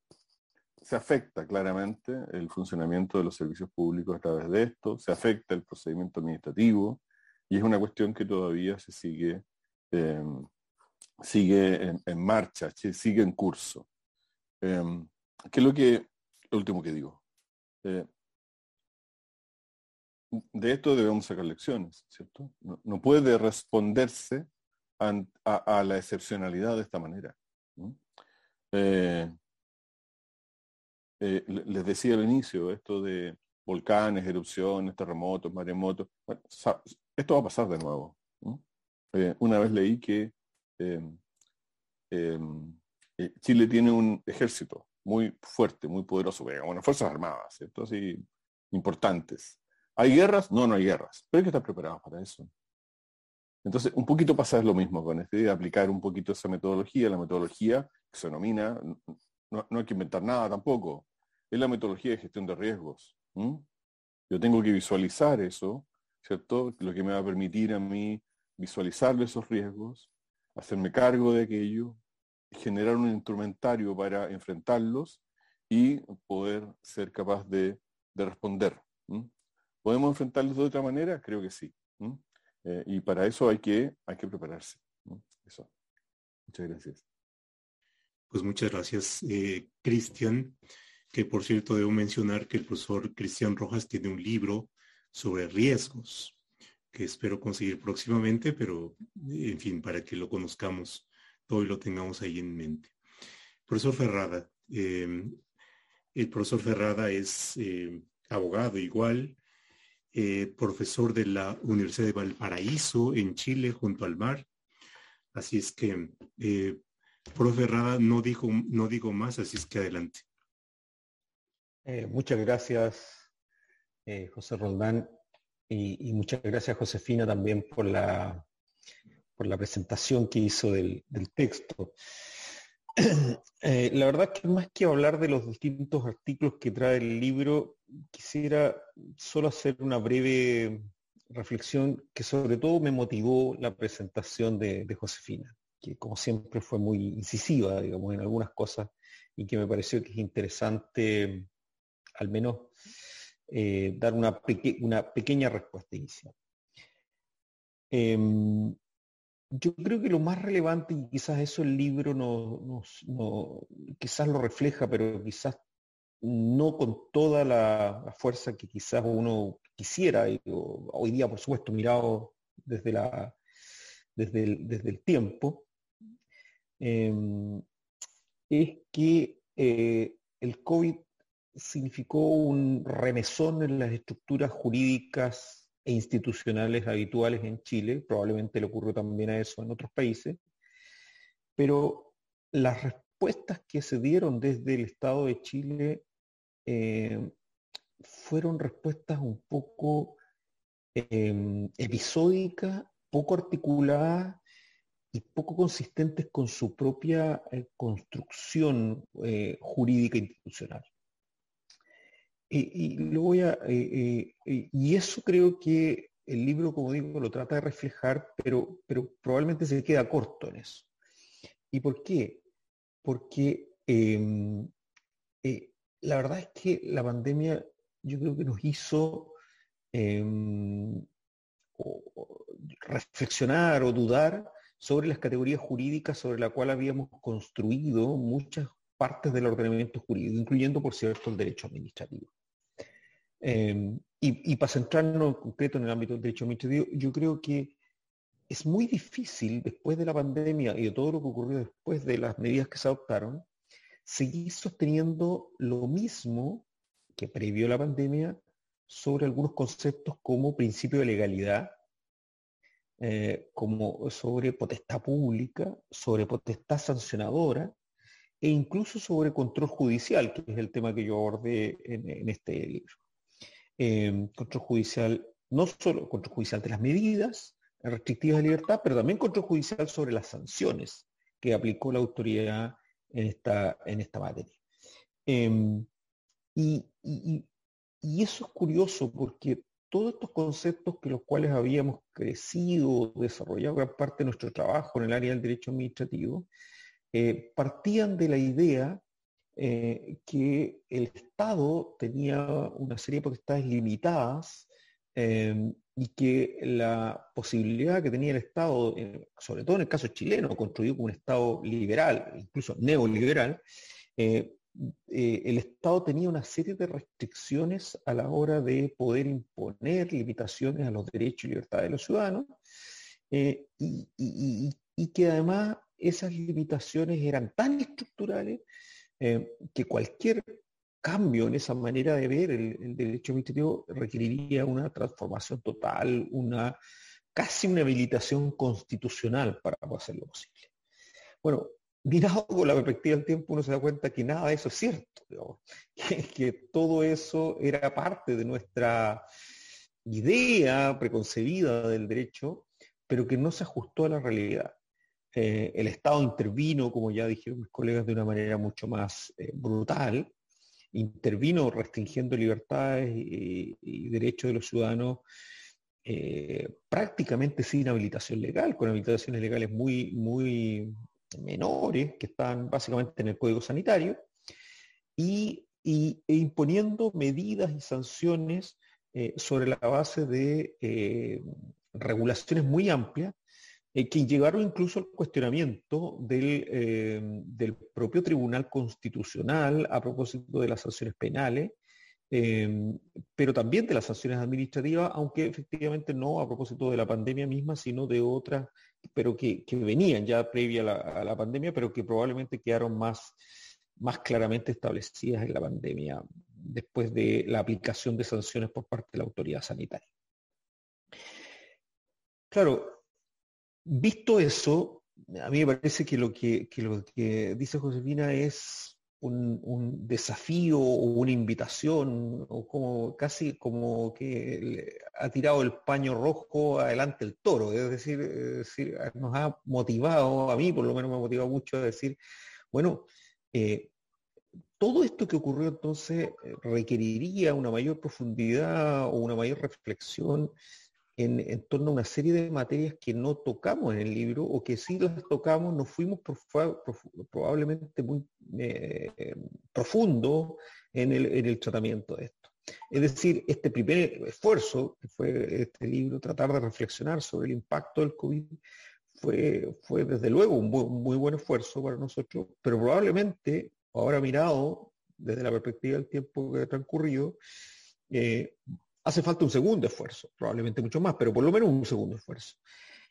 se afecta claramente el funcionamiento de los servicios públicos a través de esto, se afecta el procedimiento administrativo y es una cuestión que todavía se sigue eh, sigue en, marcha, sigue en curso. Em, ¿Qué es lo que, último que digo? Eh, de esto debemos sacar lecciones, ¿cierto? No, puede responderse a, la excepcionalidad de esta manera. Eh, eh, les decía al inicio, esto de volcanes, erupciones, terremotos, maremotos, esto va a pasar de nuevo. una vez leí que Em, em, eh, Chile tiene un ejército muy fuerte, muy poderoso, bueno, fuerzas armadas, ¿cierto? Así, importantes. ¿Hay guerras? No, no hay guerras, pero hay que estar preparados para eso. Entonces, un poquito pasa lo mismo con este de aplicar un poquito esa metodología, la metodología que se denomina, no, hay que inventar nada tampoco, es la metodología de gestión de riesgos. Yo tengo que visualizar eso, ¿cierto? Lo que me va a permitir a mí visualizar esos riesgos, hacerme cargo de aquello, generar un instrumentario para enfrentarlos y poder ser capaz de, responder. ¿Podemos enfrentarlos de otra manera? Creo que sí. Eh, y para eso hay que, hay que prepararse. Eso. Muchas gracias. Pues muchas gracias, eh, Cristian, que por cierto debo mencionar que el profesor Cristian Rojas tiene un libro sobre riesgos que espero conseguir próximamente, pero en fin, para que lo conozcamos todo y lo tengamos ahí en mente. Profesor Ferrada, em, el profesor Ferrada es eh, abogado igual, eh, profesor de la Universidad de Valparaíso en Chile, junto al mar. Así es que, eh, profe Rada, no digo, no digo más, así es que adelante. Eh, muchas gracias, José Roldán, y, muchas gracias, Josefina, también por la, por la presentación que hizo del, texto. Eh, la verdad que más que hablar de los distintos artículos que trae el libro, quisiera solo hacer una breve reflexión que sobre todo me motivó la presentación de, Josefina, que como siempre fue muy incisiva, digamos, en algunas cosas y que me pareció que es interesante al menos eh, dar una, una, pequeña respuesta inicial. Em, yo creo que lo más relevante, y quizás eso el libro no, quizás lo refleja, pero quizás no con toda la, fuerza que quizás uno quisiera, hoy día por supuesto mirado desde, la, desde, el, desde el tiempo, em, es que eh, el COVID significó un remesón en las estructuras jurídicas e institucionales habituales en Chile, probablemente le ocurrió también a eso en otros países, pero las respuestas que se dieron desde el Estado de Chile eh, fueron respuestas un poco em, episódicas, poco articuladas y poco consistentes con su propia eh, construcción eh, jurídica institucional a, eh, eh, y eso creo que el libro, como digo, lo trata de reflejar, pero, probablemente se queda corto en eso. ¿Y por qué? Porque em, eh, la verdad es que la pandemia yo creo que nos hizo em, reflexionar o dudar sobre las categorías jurídicas sobre las cuales habíamos construido muchas partes del ordenamiento jurídico, incluyendo, por cierto, el derecho administrativo. Em, y, para centrarnos en concreto en el ámbito del derecho administrativo, yo creo que es muy difícil, después de la pandemia y de todo lo que ocurrió después de las medidas que se adoptaron, seguir sosteniendo lo mismo que previo a la pandemia sobre algunos conceptos como principio de legalidad, eh, como sobre potestad pública, sobre potestad sancionadora e incluso sobre control judicial, que es el tema que yo abordé en este libro. Em, control judicial, no solo control judicial de las medidas restrictivas de libertad, pero también control judicial sobre las sanciones que aplicó la autoridad en esta, en esta materia. Em, y, eso es curioso porque todos estos conceptos que los cuales habíamos crecido, desarrollado gran parte de nuestro trabajo en el área del derecho administrativo, eh, partían de la idea eh, que el Estado tenía una serie de potestades limitadas em, y que la posibilidad que tenía el Estado, eh, sobre todo en el caso chileno, construido como un Estado liberal, incluso neoliberal, eh, el Estado tenía una serie de restricciones a la hora de poder imponer limitaciones a los derechos y libertades de los ciudadanos, y que además esas limitaciones eran tan estructurales eh, que cualquier cambio en esa manera de ver el, derecho administrativo requeriría una transformación total, una casi una habilitación constitucional para hacerlo posible. Bueno, mirado con la perspectiva del tiempo, uno se da cuenta que nada de eso es cierto, que, todo eso era parte de nuestra idea preconcebida del derecho, pero que no se ajustó a la realidad. Eh, el Estado intervino, como ya dijeron mis colegas, de una manera mucho más eh, brutal, intervino restringiendo libertades y, derechos de los ciudadanos eh, prácticamente sin habilitación legal, con habilitaciones legales muy, muy menores, que están básicamente en el Código Sanitario, y, e imponiendo medidas y sanciones sobre la base de regulaciones muy amplias eh, que llegaron incluso al cuestionamiento eh, del, propio Tribunal Constitucional a propósito de las sanciones penales, eh, pero también de las sanciones administrativas, aunque efectivamente no a propósito de la pandemia misma, sino de otras, pero que, venían ya previa a la, pandemia, pero que probablemente quedaron más, más claramente establecidas en la pandemia después de la aplicación de sanciones por parte de la autoridad sanitaria. Claro, visto eso, a mí me parece que lo que, dice Josefina es un, desafío o una invitación, o como casi como que ha tirado el paño rojo adelante el toro, es decir, decir, nos ha motivado, a mí por lo menos me ha motivado mucho a decir, bueno, eh, todo esto que ocurrió entonces eh, requeriría una mayor profundidad o una mayor reflexión en, torno a una serie de materias que no tocamos en el libro o que sí las tocamos, nos fuimos probablemente muy eh, profundo en el, tratamiento de esto. Es decir, este primer esfuerzo, que fue este libro, tratar de reflexionar sobre el impacto del COVID, fue, fue desde luego un muy, buen esfuerzo para nosotros, pero probablemente, ahora mirado desde la perspectiva del tiempo que ha transcurrido, eh, hace falta un segundo esfuerzo, probablemente mucho más, pero por lo menos un segundo esfuerzo.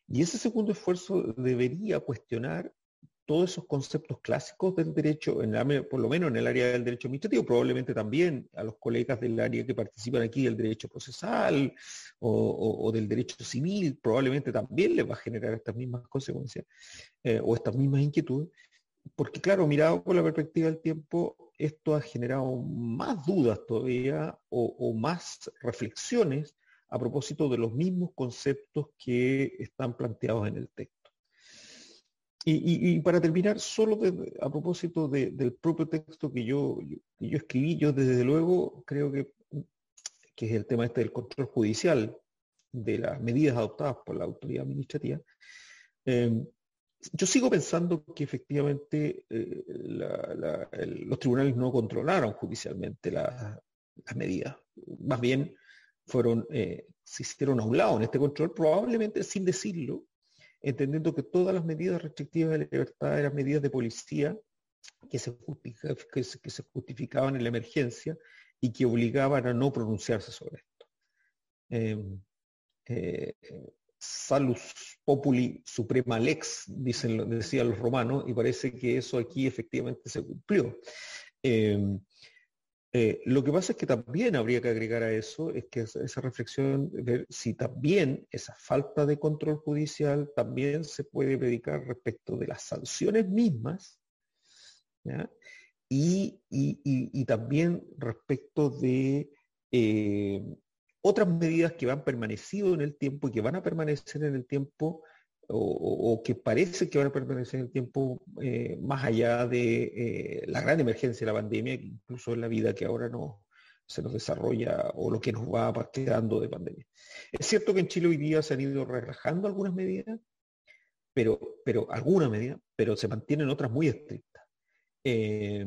Y ese segundo esfuerzo debería cuestionar todos esos conceptos clásicos del derecho, por lo menos en el área del derecho administrativo, probablemente también a los colegas del área que participan aquí del derecho procesal o, del derecho civil, probablemente también les va a generar estas mismas consecuencias eh, o estas mismas inquietudes, porque claro, mirado con la perspectiva del tiempo, esto ha generado más dudas todavía o, más reflexiones a propósito de los mismos conceptos que están planteados en el texto. Y, para terminar, solo a propósito del propio texto que yo, yo, escribí, yo desde luego creo que, que es el tema este del control judicial de las medidas adoptadas por la autoridad administrativa, eh, yo sigo pensando que efectivamente eh, los tribunales no controlaron judicialmente las medidas. Más bien fueron, eh, se hicieron a un lado en este control, probablemente sin decirlo, entendiendo que todas las medidas restrictivas de la libertad eran medidas de policía que se, que se justificaban en la emergencia y que obligaban a no pronunciarse sobre esto. Em, eh, salus populi suprema lex, dicen, decían los romanos, y parece que eso aquí efectivamente se cumplió. Em, eh, lo que pasa es que también habría que agregar a eso, es que esa, reflexión, ver si también esa falta de control judicial también se puede predicar respecto de las sanciones mismas, Y, también respecto de eh, otras medidas que van permanecido en el tiempo y que van a permanecer en el tiempo o, que parece que van a permanecer en el tiempo eh, más allá de eh, la gran emergencia de la pandemia, incluso en la vida que ahora no se nos desarrolla o lo que nos va quedando de pandemia. Es cierto que en Chile hoy día se han ido relajando algunas medidas, pero, pero algunas medidas, pero se mantienen otras muy estrictas. Eh,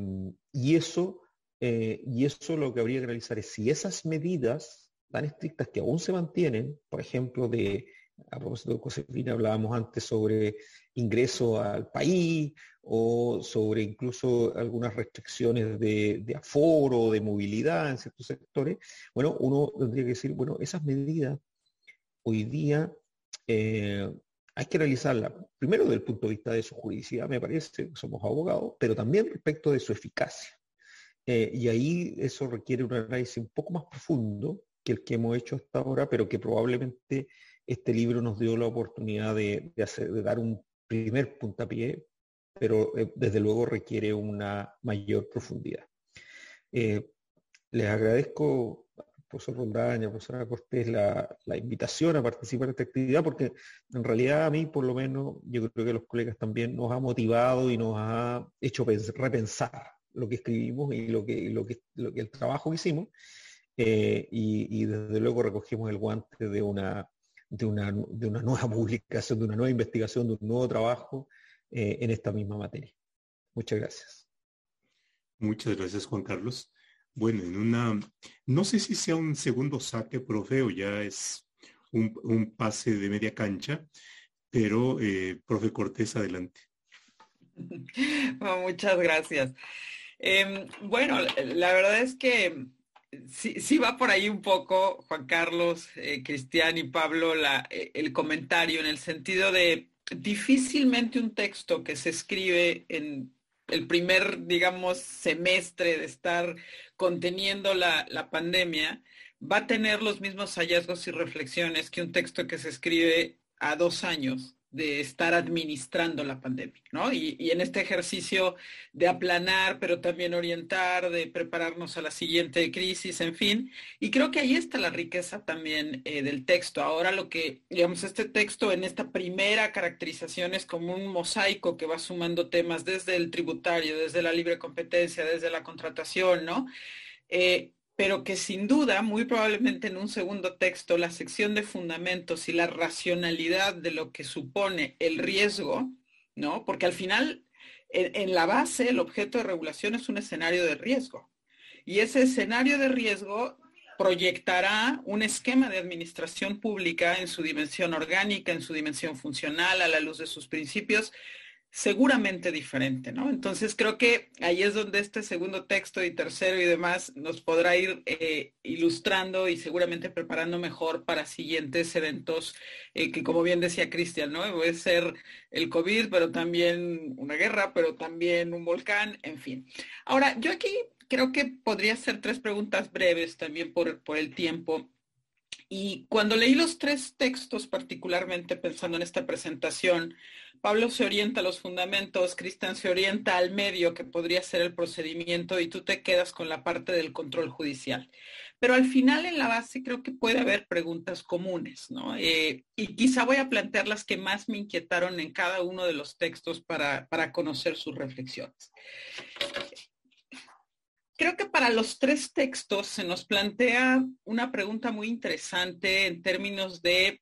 y eso y eso lo que habría que analizar es si esas medidas tan estrictas que aún se mantienen, por ejemplo, de, a propósito de Josefina, hablábamos antes sobre ingreso al país o sobre incluso algunas restricciones de, aforo, de movilidad en ciertos sectores, bueno, uno tendría que decir, bueno, esas medidas hoy día eh, hay que realizarlas, primero desde el punto de vista de su juridicidad, me parece, somos abogados, pero también respecto de su eficacia. Eh, y ahí eso requiere un análisis un poco más profundo que el que hemos hecho hasta ahora, pero que probablemente este libro nos dio la oportunidad de, dar un primer puntapié, pero eh, desde luego requiere una mayor profundidad. Eh, les agradezco, profesor Rondaña, profesora Cortés, la, la, invitación a participar en esta actividad, porque en realidad a mí, por lo menos, yo creo que los colegas también nos ha motivado y nos ha hecho repensar lo que escribimos y lo que el trabajo que hicimos. Eh, y, desde luego recogimos el guante de una, de una, de una nueva publicación, de una nueva investigación, de un nuevo trabajo eh, en esta misma materia. Muchas gracias. Muchas gracias, Juan Carlos. Bueno, en una, no sé si sea un segundo saque, profe, o ya es un, pase de media cancha, pero, eh, profe Cortés, adelante. muchas gracias. Em, bueno, la verdad es que sí, va por ahí un poco, Juan Carlos, eh, Cristian y Pablo, eh, el comentario en el sentido de difícilmente un texto que se escribe en el primer, digamos, semestre de estar conteniendo la, la pandemia, va a tener los mismos hallazgos y reflexiones que un texto que se escribe a dos años de estar administrando la pandemia, ¿no? Y, en este ejercicio de aplanar, pero también orientar, de prepararnos a la siguiente crisis, en fin. Y creo que ahí está la riqueza también eh, del texto. Ahora lo que, digamos, este texto en esta primera caracterización es como un mosaico que va sumando temas desde el tributario, desde la libre competencia, desde la contratación, ¿no? Eh, pero que sin duda, muy probablemente en un segundo texto, la sección de fundamentos y la racionalidad de lo que supone el riesgo, ¿no? Porque al final, en, la base, el objeto de regulación es un escenario de riesgo. Y ese escenario de riesgo proyectará un esquema de administración pública en su dimensión orgánica, en su dimensión funcional, a la luz de sus principios, seguramente diferente, ¿no? Entonces creo que ahí es donde este segundo texto y tercero y demás nos podrá ir eh, ilustrando y seguramente preparando mejor para siguientes eventos eh, que como bien decía Cristian, ¿no? Puede ser el COVID, pero también una guerra, pero también un volcán, en fin. Ahora, yo aquí creo que podría hacer tres preguntas breves también por, por el tiempo. Y cuando leí los tres textos, particularmente pensando en esta presentación, Pablo se orienta a los fundamentos, Cristian se orienta al medio, que podría ser el procedimiento, y tú te quedas con la parte del control judicial. Pero al final, en la base, creo que puede haber preguntas comunes, ¿no? Eh, y quizá voy a plantear las que más me inquietaron en cada uno de los textos para, para conocer sus reflexiones. Creo que para los tres textos se nos plantea una pregunta muy interesante en términos de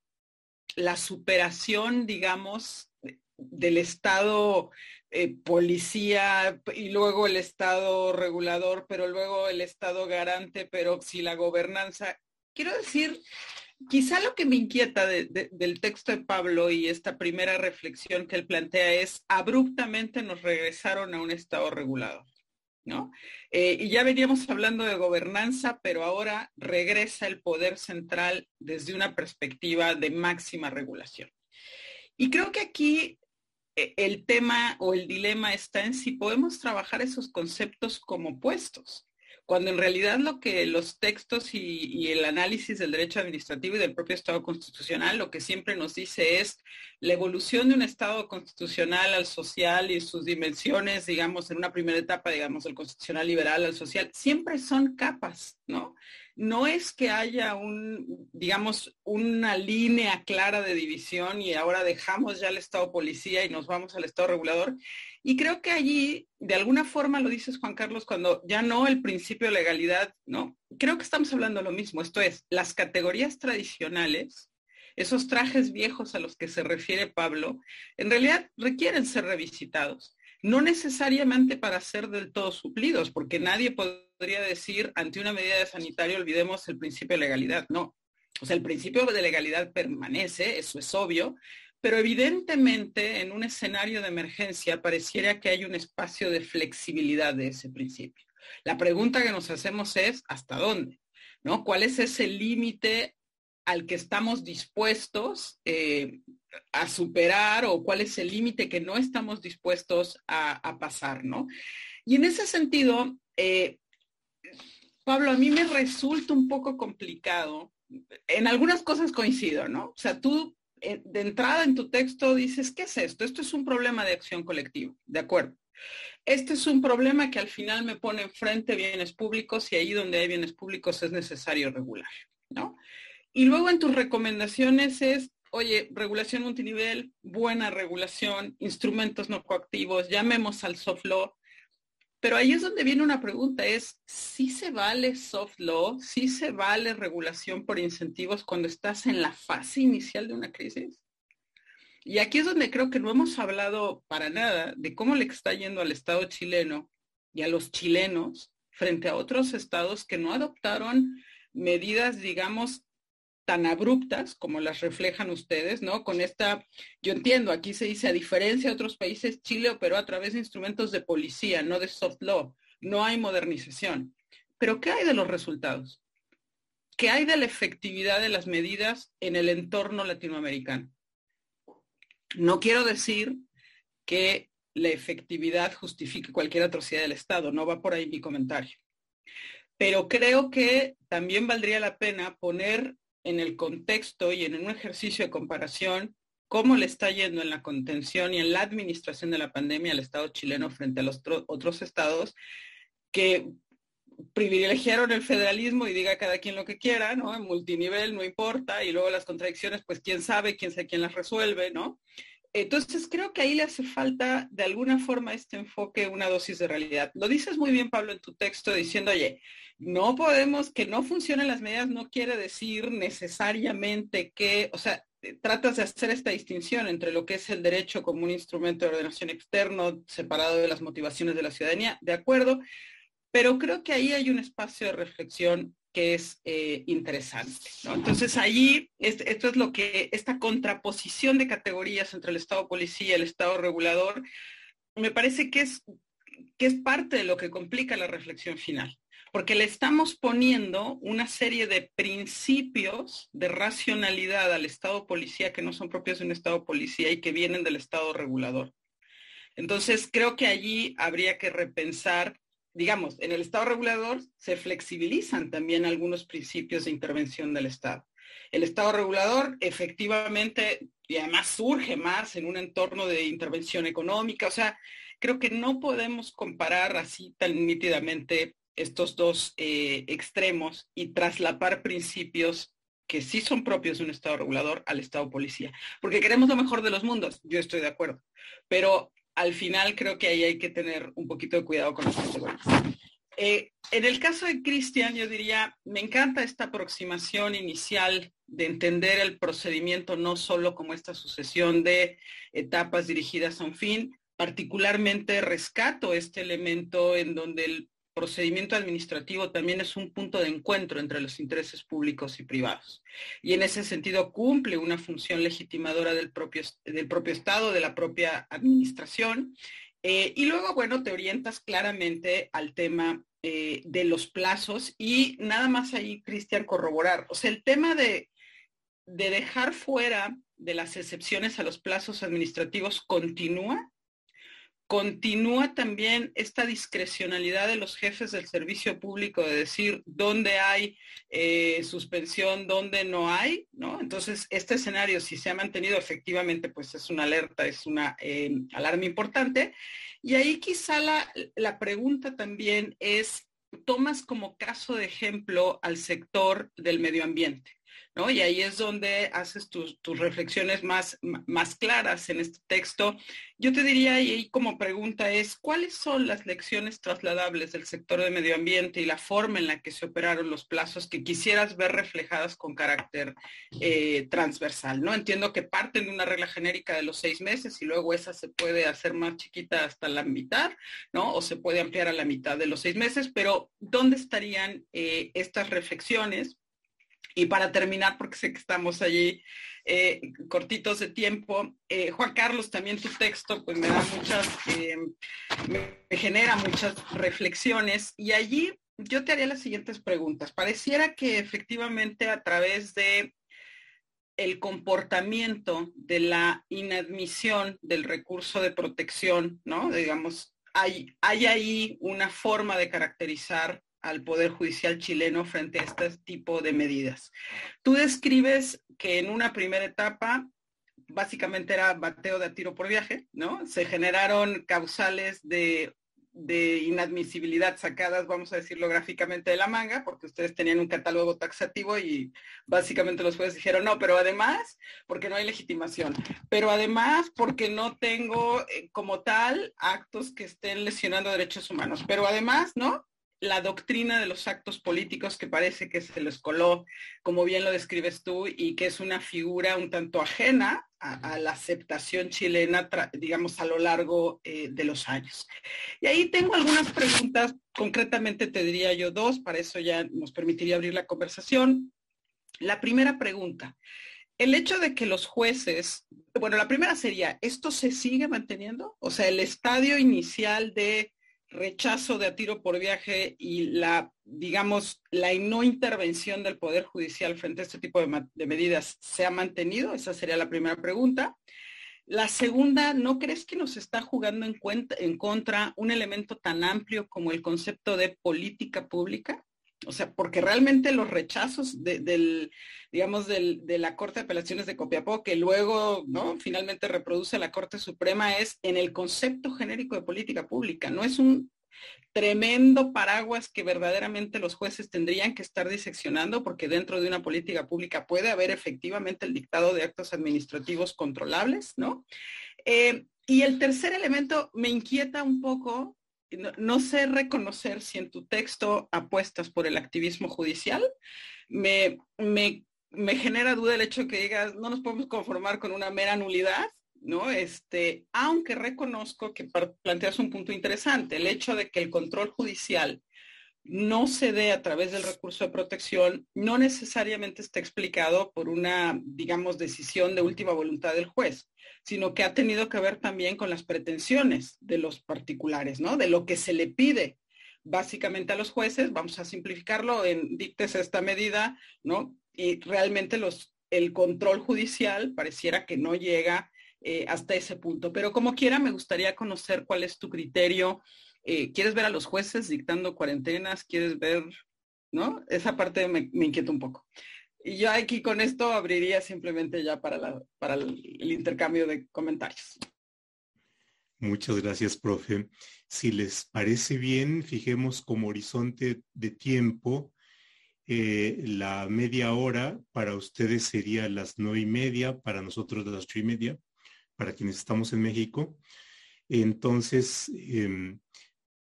la superación, digamos, del Estado eh, policía y luego el Estado regulador, pero luego el Estado garante, pero si la gobernanza. Quiero decir, quizá lo que me inquieta del texto de Pablo y esta primera reflexión que él plantea es, abruptamente nos regresaron a un Estado regulador. Eh, y ya veníamos hablando de gobernanza, pero ahora regresa el poder central desde una perspectiva de máxima regulación. Y creo que aquí e, el tema o el dilema está en si podemos trabajar esos conceptos como puestos, cuando en realidad lo que los textos y, el análisis del derecho administrativo y del propio Estado constitucional lo que siempre nos dice es la evolución de un Estado constitucional al social y sus dimensiones, digamos, en una primera etapa, digamos, el constitucional liberal al social, siempre son capas, ¿no? No es que haya un, digamos, una línea clara de división y ahora dejamos ya el Estado policía y nos vamos al Estado regulador. Y creo que allí, de alguna forma, lo dices Juan Carlos, cuando ya no el principio de legalidad, ¿no? Creo que estamos hablando lo mismo. Esto es, las categorías tradicionales, esos trajes viejos a los que se refiere Pablo, en realidad requieren ser revisitados no necesariamente para ser del todo suplidos, porque nadie podría decir ante una medida de sanitario olvidemos el principio de legalidad, no. O sea, el principio de legalidad permanece, eso es obvio, pero evidentemente en un escenario de emergencia pareciera que hay un espacio de flexibilidad de ese principio. La pregunta que nos hacemos es, ¿hasta dónde? ¿No? ¿Cuál es ese límite al que estamos dispuestos eh, a superar o cuál es el límite que no estamos dispuestos a, pasar, ¿no? Y en ese sentido, eh, Pablo, a mí me resulta un poco complicado. En algunas cosas coincido, ¿no? O sea, tú eh, de entrada en tu texto dices, ¿qué es esto? Esto es un problema de acción colectiva, ¿de acuerdo? Este es un problema que al final me pone enfrente bienes públicos y ahí donde hay bienes públicos es necesario regular, ¿no? Y luego en tus recomendaciones es, oye, regulación multinivel, buena regulación, instrumentos no coactivos, llamemos al soft law. Pero ahí es donde viene una pregunta, es, ¿sí se vale soft law? ¿Sí se vale regulación por incentivos cuando estás en la fase inicial de una crisis? Y aquí es donde creo que no hemos hablado para nada de cómo le está yendo al Estado chileno y a los chilenos frente a otros estados que no adoptaron medidas, digamos, tan abruptas como las reflejan ustedes, ¿no? Con esta, yo entiendo, aquí se dice, a diferencia de otros países, Chile operó a través de instrumentos de policía, no de soft law, no hay modernización. Pero ¿qué hay de los resultados? ¿Qué hay de la efectividad de las medidas en el entorno latinoamericano? No quiero decir que la efectividad justifique cualquier atrocidad del Estado, no va por ahí mi comentario. Pero creo que también valdría la pena poner en el contexto y en un ejercicio de comparación cómo le está yendo en la contención y en la administración de la pandemia al Estado chileno frente a los otros estados que privilegiaron el federalismo y diga cada quien lo que quiera, ¿no? En multinivel no importa, y luego las contradicciones, pues quién sabe, quién sabe quién las resuelve, ¿no? Entonces creo que ahí le hace falta de alguna forma este enfoque, una dosis de realidad. Lo dices muy bien, Pablo, en tu texto diciendo, oye, no podemos, que no funcionen las medidas no quiere decir necesariamente que, o sea, tratas de hacer esta distinción entre lo que es el derecho como un instrumento de ordenación externo separado de las motivaciones de la ciudadanía, de acuerdo, pero creo que ahí hay un espacio de reflexión que es eh, interesante. Entonces allí, esto es lo que, esta contraposición de categorías entre el Estado policía y el Estado regulador, me parece que es, que es parte de lo que complica la reflexión final, porque le estamos poniendo una serie de principios de racionalidad al Estado policía que no son propios de un Estado policía y que vienen del Estado regulador. Entonces, creo que allí habría que repensar digamos, en el Estado regulador se flexibilizan también algunos principios de intervención del Estado. El Estado regulador efectivamente, y además surge más en un entorno de intervención económica, o sea, creo que no podemos comparar así tan nítidamente estos dos eh, extremos y traslapar principios que sí son propios de un Estado regulador al Estado policía. Porque queremos lo mejor de los mundos, yo estoy de acuerdo. Pero al final creo que ahí hay que tener un poquito de cuidado con las categorías. Eh, en el caso de Cristian, yo diría, me encanta esta aproximación inicial de entender el procedimiento no solo como esta sucesión de etapas dirigidas a un fin, particularmente rescato este elemento en donde el procedimiento administrativo también es un punto de encuentro entre los intereses públicos y privados. Y en ese sentido cumple una función legitimadora del propio, del propio Estado, de la propia administración. Eh, y luego, bueno, te orientas claramente al tema eh, de los plazos y nada más ahí, Cristian, corroborar. O sea, el tema de, de dejar fuera de las excepciones a los plazos administrativos continúa continúa también esta discrecionalidad de los jefes del servicio público de decir dónde hay eh, suspensión, dónde no hay, ¿no? Entonces, este escenario, si se ha mantenido efectivamente, pues es una alerta, es una eh, alarma importante. Y ahí quizá la pregunta también es, tomas como caso de ejemplo al sector del medio ambiente. Y ahí es donde haces tus, reflexiones más, más claras en este texto. Yo te diría, y ahí como pregunta es, ¿cuáles son las lecciones trasladables del sector de medio ambiente y la forma en la que se operaron los plazos que quisieras ver reflejadas con carácter eh, transversal? ¿no? Entiendo que parten de una regla genérica de los seis meses y luego esa se puede hacer más chiquita hasta la mitad, ¿no? O se puede ampliar a la mitad de los seis meses, pero ¿dónde estarían eh, estas reflexiones? Y para terminar, porque sé que estamos allí eh, cortitos de tiempo, eh, Juan Carlos, también tu texto, pues me da muchas, eh, me genera muchas reflexiones y allí yo te haría las siguientes preguntas. Pareciera que efectivamente a través de el comportamiento de la inadmisión del recurso de protección, ¿no? Digamos, hay, hay ahí una forma de caracterizar al Poder Judicial chileno frente a este tipo de medidas. Tú describes que en una primera etapa básicamente era bateo de tiro por viaje, ¿no? Se generaron causales de, inadmisibilidad sacadas, vamos a decirlo gráficamente, de la manga, porque ustedes tenían un catálogo taxativo y básicamente los jueces dijeron, no, pero además, porque no hay legitimación, pero además porque no tengo eh, como tal actos que estén lesionando derechos humanos, pero además, ¿no? La doctrina de los actos políticos que parece que se les coló, como bien lo describes tú, y que es una figura un tanto ajena a, la aceptación chilena, digamos, a lo largo eh, de los años. Y ahí tengo algunas preguntas, concretamente te diría yo dos, para eso ya nos permitiría abrir la conversación. La primera pregunta, el hecho de que los jueces, bueno, la primera sería, ¿esto se sigue manteniendo? O sea, el estadio inicial de rechazo de a tiro por viaje y la, digamos, la no intervención del Poder Judicial frente a este tipo de, medidas se ha mantenido? Esa sería la primera pregunta. La segunda, ¿no crees que nos está jugando en, cuenta, en contra un elemento tan amplio como el concepto de política pública? O sea, porque realmente los rechazos del, digamos, del, de la Corte de Apelaciones de Copiapó, que luego, ¿no? Finalmente reproduce la Corte Suprema, es en el concepto genérico de política pública. No es un tremendo paraguas que verdaderamente los jueces tendrían que estar diseccionando, porque dentro de una política pública puede haber efectivamente el dictado de actos administrativos controlables, ¿no? Eh, y el tercer elemento me inquieta un poco no, sé reconocer si en tu texto apuestas por el activismo judicial. Me, me, me genera duda el hecho que digas, no nos podemos conformar con una mera nulidad, ¿no? Este, aunque reconozco que planteas un punto interesante, el hecho de que el control judicial no se dé a través del recurso de protección, no necesariamente está explicado por una, digamos, decisión de última voluntad del juez, sino que ha tenido que ver también con las pretensiones de los particulares, ¿no? De lo que se le pide básicamente a los jueces, vamos a simplificarlo en dictes esta medida, ¿no? Y realmente los, el control judicial pareciera que no llega eh, hasta ese punto. Pero como quiera, me gustaría conocer cuál es tu criterio eh, ¿quieres ver a los jueces dictando cuarentenas? ¿Quieres ver, no? Esa parte me, inquieta un poco. Y yo aquí con esto abriría simplemente ya para, para el, intercambio de comentarios. Muchas gracias, profe. Si les parece bien, fijemos como horizonte de tiempo eh, la media hora para ustedes sería las nueve y media, para nosotros las ocho y media, para quienes estamos en México. Entonces, em,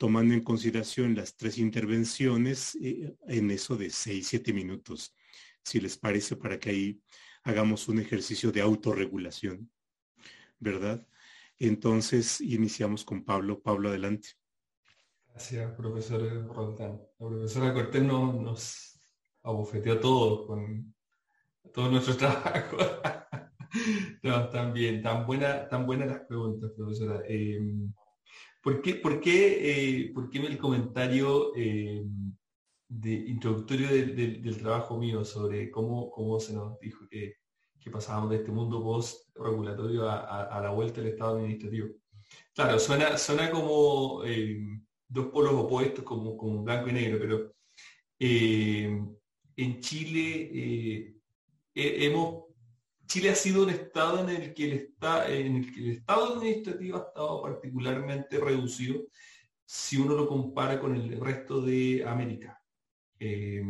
tomando en consideración las tres intervenciones eh, en eso de seis, siete minutos, si les parece, para que ahí hagamos un ejercicio de autorregulación, ¿verdad? Entonces, iniciamos con Pablo. Pablo, adelante. Gracias, profesor Roldán. La profesora Cortés nos abofeteó todo con todo nuestro trabajo. no, también, tan buena, tan buenas las preguntas, profesora. Em, ¿Por qué, por qué, eh, por qué el comentario eh, introductorio del trabajo mío sobre cómo, cómo se nos dijo que, que pasábamos de este mundo post-regulatorio a, la vuelta del Estado administrativo? Claro, suena, suena como eh, dos polos opuestos, como, como blanco y negro, pero en Chile hemos Chile ha sido un estado en el que el, estado administrativo ha estado particularmente reducido si uno lo compara con el resto de América. Eh,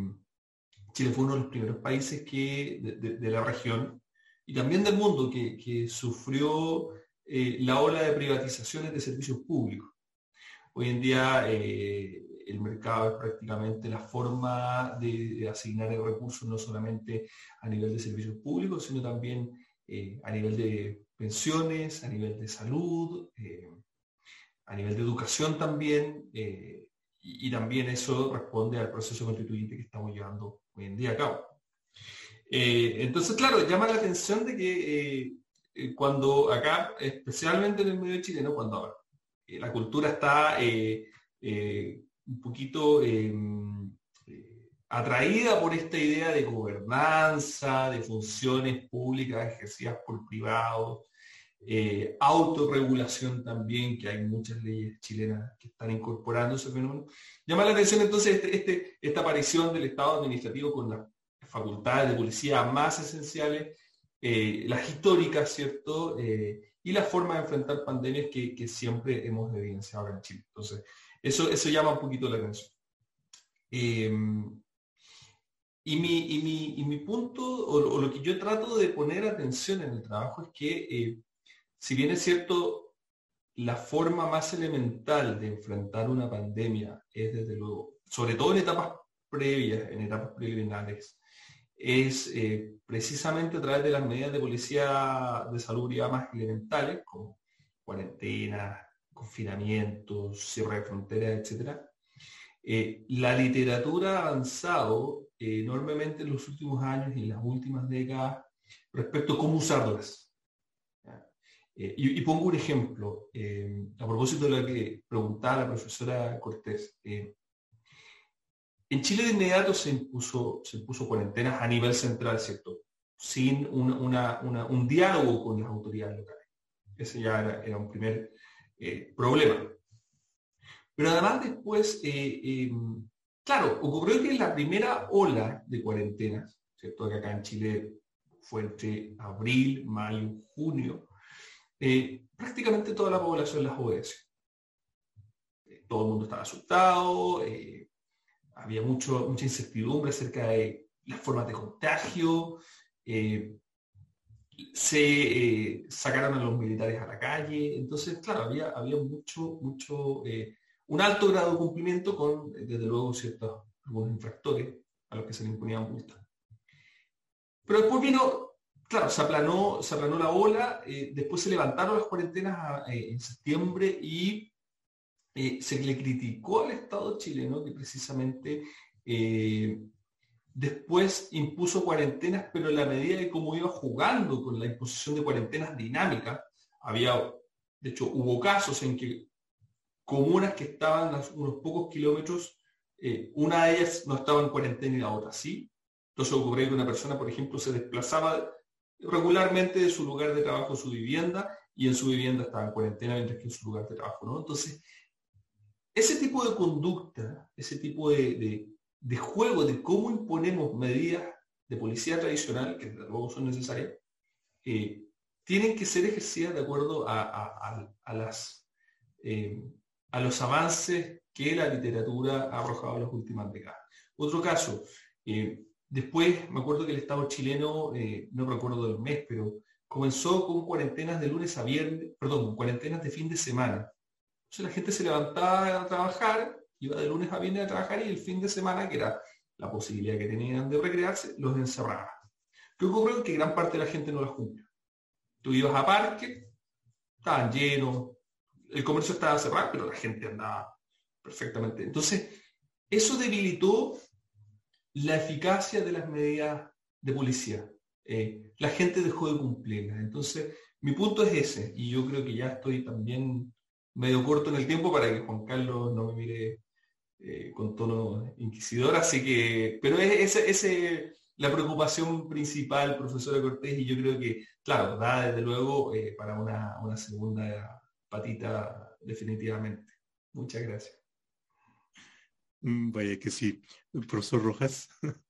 Chile fue uno de los primeros países que, de, la región y también del mundo que, sufrió eh, la ola de privatizaciones de servicios públicos. Hoy en día eh, el mercado es prácticamente la forma de, asignar el recurso no solamente a nivel de servicios públicos, sino también eh, a nivel de pensiones, a nivel de salud, eh, a nivel de educación también, eh, y, también eso responde al proceso constituyente que estamos llevando hoy en día a cabo. entonces, claro, llama la atención de que cuando acá, especialmente en el medio chileno, cuando la cultura está un poquito em, eh, atraída por esta idea de gobernanza, de funciones públicas ejercidas por privados, eh, autorregulación también, que hay muchas leyes chilenas que están incorporando ese fenómeno. Llama la atención entonces este, este, esta aparición del Estado administrativo con las facultades de policía más esenciales, eh, las históricas, ¿cierto? y la forma de enfrentar pandemias que, que siempre hemos evidenciado en Chile. Entonces, eso, eso llama un poquito la atención. Em, y, mi, mi, punto, o, lo que yo trato de poner atención en el trabajo es que, eh, si bien es cierto, la forma más elemental de enfrentar una pandemia es, desde luego, sobre todo en etapas previas, en etapas preliminares, es eh, precisamente a través de las medidas de policía de salud más elementales, como cuarentena, confinamientos, cierre de fronteras, etc. Eh, la literatura ha avanzado enormemente en los últimos años y en las últimas décadas respecto a cómo usarlas. Eh, y, pongo un ejemplo, eh, a propósito de lo que preguntaba la profesora Cortés. en Chile de inmediato se impuso, se impuso cuarentenas a nivel central, ¿cierto? Sin un diálogo con las autoridades locales. Ese ya era, un primer eh, problema. Pero además después, eh, em, claro, ocurrió que en la primera ola de cuarentenas, ¿cierto? Que acá en Chile fue entre abril, mayo, junio, prácticamente toda la población las obedece. todo el mundo estaba asustado, había mucho, mucha incertidumbre acerca de las formas de contagio, eh, se eh, sacaron a los militares a la calle, entonces, claro, había, había mucho, mucho, eh, un alto grado de cumplimiento con, desde luego, ciertos, algunos infractores a los que se le imponían multas. Pero después vino, claro, se aplanó, se aplanó la ola, después se levantaron las cuarentenas en septiembre y se le criticó al Estado chileno que precisamente Después impuso cuarentenas, pero en la medida de cómo iba jugando con la imposición de cuarentenas dinámicas, había, de hecho, hubo casos en que comunas que estaban a unos pocos kilómetros, eh, una de ellas no estaba en cuarentena y la otra sí. Entonces ocurrió que una persona, por ejemplo, se desplazaba regularmente de su lugar de trabajo a su vivienda y en su vivienda estaba en cuarentena mientras que en su lugar de trabajo no. Entonces, ese tipo de conducta, ese tipo de juego de cómo imponemos medidas de policía tradicional, que luego son necesarias, eh, tienen que ser ejercidas de acuerdo a, las, eh, a los avances que la literatura ha arrojado en las últimas décadas. Otro caso, eh, después me acuerdo que el Estado chileno, no recuerdo del mes, pero comenzó con cuarentenas de lunes a viernes, perdón, cuarentenas de fin de semana. Entonces la gente se levantaba a trabajar iba de lunes a viernes a trabajar y el fin de semana, que era la posibilidad que tenían de recrearse, los encerraba. ¿Qué ocurrió? Que gran parte de la gente no las cumplió. Tú ibas a parque, estaban llenos, el comercio estaba cerrado, pero la gente andaba perfectamente. Entonces, eso debilitó la eficacia de las medidas de policía. Eh, la gente dejó de cumplirlas. Entonces, mi punto es ese, y yo creo que ya estoy también medio corto en el tiempo para que Juan Carlos no me mire eh, con tono inquisidor, así que, pero es ese, la preocupación principal, profesora Cortés, y yo creo que, claro, da desde luego eh, para una, segunda patita definitivamente. Muchas gracias. Mm, vaya que sí. Profesor Rojas.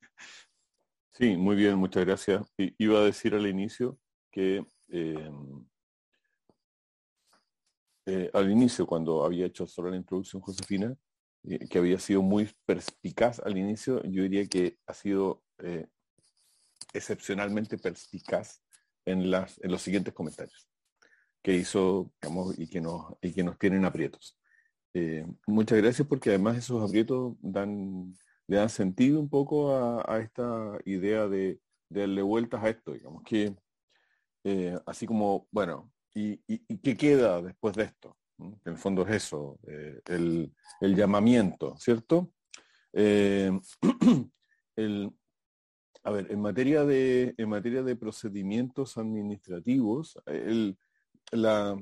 Sí, muy bien, muchas gracias. iba a decir al inicio que eh, al inicio, cuando había hecho solo la introducción Josefina, que había sido muy perspicaz al inicio, yo diría que ha sido eh, excepcionalmente perspicaz en, las, en los siguientes comentarios que hizo y, que nos, y que nos tienen aprietos. Eh, muchas gracias porque además esos aprietos dan, le dan sentido un poco a, esta idea de, darle vueltas a esto, digamos, que así como, bueno, y, qué queda después de esto? En el fondo es eso, eh, el, llamamiento, ¿cierto? Eh, a ver, en materia de, en materia de procedimientos administrativos, la,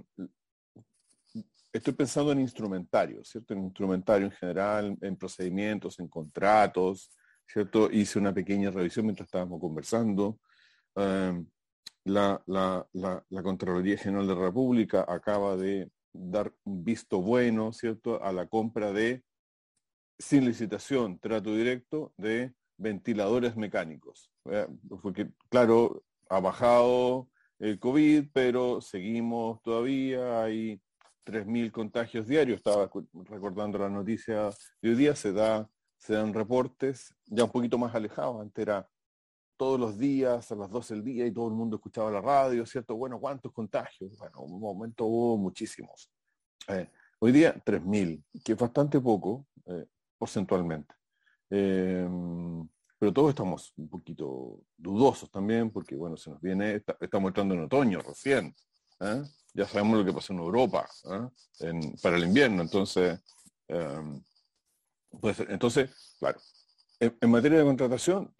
estoy pensando en instrumentarios, ¿cierto? En instrumentario en general, en procedimientos, en contratos, ¿cierto? Hice una pequeña revisión mientras estábamos conversando. Eh, la, la, la, Contraloría General de la República acaba de dar un visto bueno, ¿cierto?, a la compra de, sin licitación, trato directo, de ventiladores mecánicos. Porque, claro, ha bajado el COVID, pero seguimos todavía, hay 3.000 contagios diarios. Estaba recordando la noticia de hoy día, se, da, se dan reportes ya un poquito más alejados. Antes era todos los días, a las 12 del día, y todo el mundo escuchaba la radio, ¿cierto? Bueno, ¿cuántos contagios? Bueno, un momento hubo muchísimos. Eh, hoy día, 3.000, que es bastante poco eh, porcentualmente. Em, pero todos estamos un poquito dudosos también, porque bueno, se nos viene, estamos entrando en otoño recién. ¿eh? Ya sabemos lo que pasó en Europa para el invierno, entonces, em, pues, entonces, claro, en materia de contratación,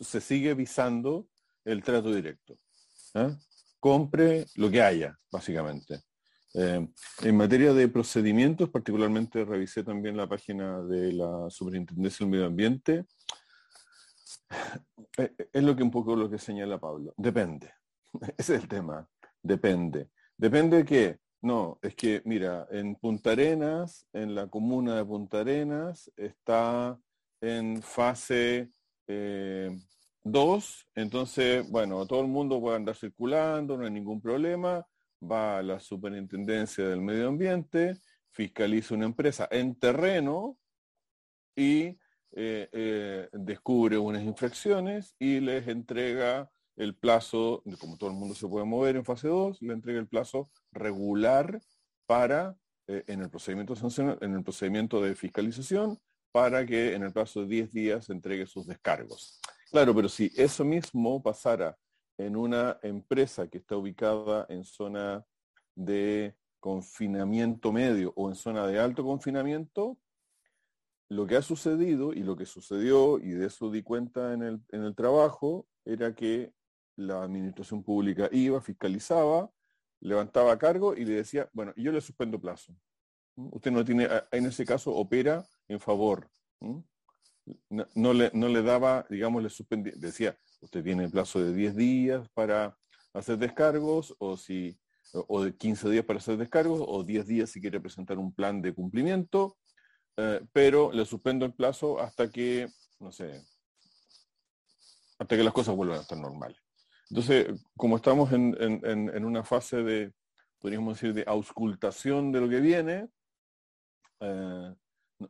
se sigue visando el trato directo. ¿eh? Compre lo que haya, básicamente. Eh, en materia de procedimientos, particularmente revisé también la página de la Superintendencia del Medio Ambiente. Eh, es lo que un poco lo que señala Pablo. Depende. Ese es el tema. Depende. Depende de qué. No, es que, mira, en Punta Arenas, en la comuna de Punta Arenas, está en fase 2, eh, entonces, bueno, todo el mundo puede andar circulando, no hay ningún problema, va a la superintendencia del medio ambiente, fiscaliza una empresa en terreno y eh, eh, descubre unas infracciones y les entrega el plazo, como todo el mundo se puede mover en fase 2, le entrega el plazo regular para, en, el procedimiento en el procedimiento de fiscalización, para que en el plazo de 10 días entregue sus descargos. Claro, pero si eso mismo pasara en una empresa que está ubicada en zona de confinamiento medio o en zona de alto confinamiento, lo que ha sucedido y lo que sucedió, y de eso di cuenta en el, en el trabajo, era que la administración pública iba, fiscalizaba, levantaba cargo y le decía, bueno, yo le suspendo plazo. Usted no tiene, en ese caso opera en favor. No, le, no le daba, digamos, le suspendía, decía, usted tiene plazo de 10 días para hacer descargos, o si, o de 15 días para hacer descargos, o 10 días si quiere presentar un plan de cumplimiento, eh, pero le suspendo el plazo hasta que, no sé, hasta que las cosas vuelvan a estar normales. Entonces, como estamos en, una fase de, podríamos decir, de auscultación de lo que viene, eh,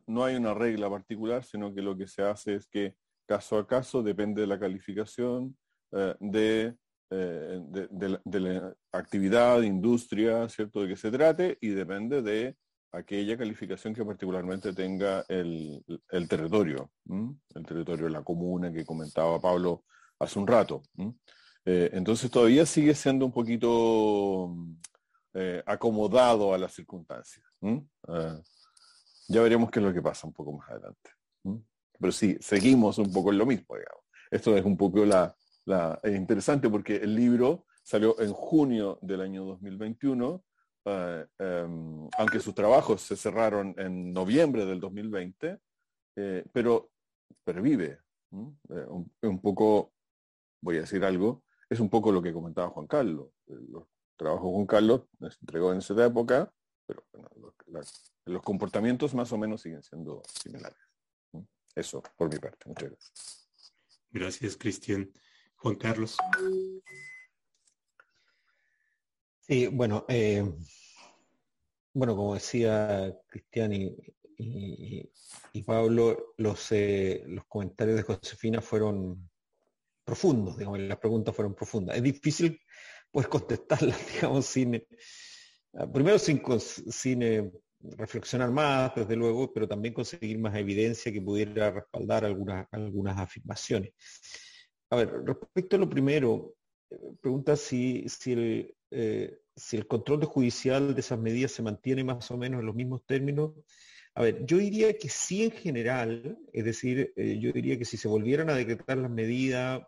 no hay una regla particular, sino que lo que se hace es que caso a caso depende de la calificación eh, de, eh, de, la, actividad, industria, ¿cierto?, de que se trate y depende de aquella calificación que particularmente tenga el, territorio, el territorio de la comuna que comentaba Pablo hace un rato. Eh, entonces todavía sigue siendo un poquito acomodado a las circunstancias. Ya veremos qué es lo que pasa un poco más adelante. Pero sí, seguimos un poco en lo mismo, digamos. Esto es un poco la, interesante porque el libro salió en junio del año 2021, ah, em, aunque sus trabajos se cerraron en noviembre del 2020, eh, pero pervive. un, poco, voy a decir algo, es un poco lo que comentaba Juan Carlos. Los trabajos con Carlos se entregó en esa época, pero los, comportamientos más o menos siguen siendo similares. Eso por mi parte. Muchas gracias. Gracias, Cristian. Juan Carlos. Sí, bueno, eh, bueno, como decía Cristian y, Pablo, los, eh, los comentarios de Josefina fueron profundos, digamos, las preguntas fueron profundas. Es difícil pues contestarlas, digamos, sin, primero sin, sin eh, reflexionar más, desde luego, pero también conseguir más evidencia que pudiera respaldar algunas, algunas afirmaciones. A ver, respecto a lo primero, eh, pregunta si, si, el, si el control judicial de esas medidas se mantiene más o menos en los mismos términos. A ver, yo diría que sí en general, es decir, yo diría que si se volvieran a decretar las medidas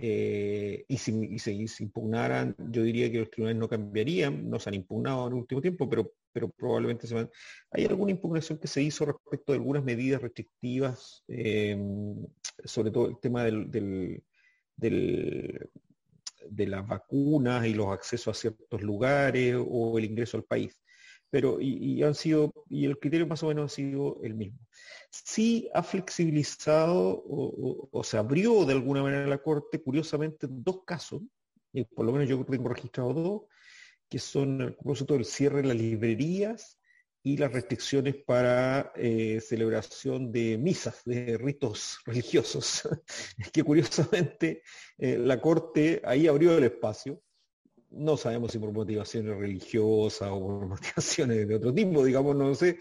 eh, y, si, se impugnaran, yo diría que los tribunales no cambiarían, no se han impugnado en el último tiempo, pero, pero probablemente se van. Hay alguna impugnación que se hizo respecto de algunas medidas restrictivas, em, sobre todo el tema del, de las vacunas y los accesos a ciertos lugares o el ingreso al país. Pero, y, han sido, y el criterio más o menos ha sido el mismo sí ha flexibilizado o, se abrió de alguna manera la Corte, curiosamente, dos casos, y por lo menos yo tengo registrado dos, que son el propósito del cierre de las librerías y las restricciones para eh, celebración de misas, de ritos religiosos. que curiosamente eh, la Corte ahí abrió el espacio. No sabemos si por motivaciones religiosas o por motivaciones de otro tipo, digamos, no sé,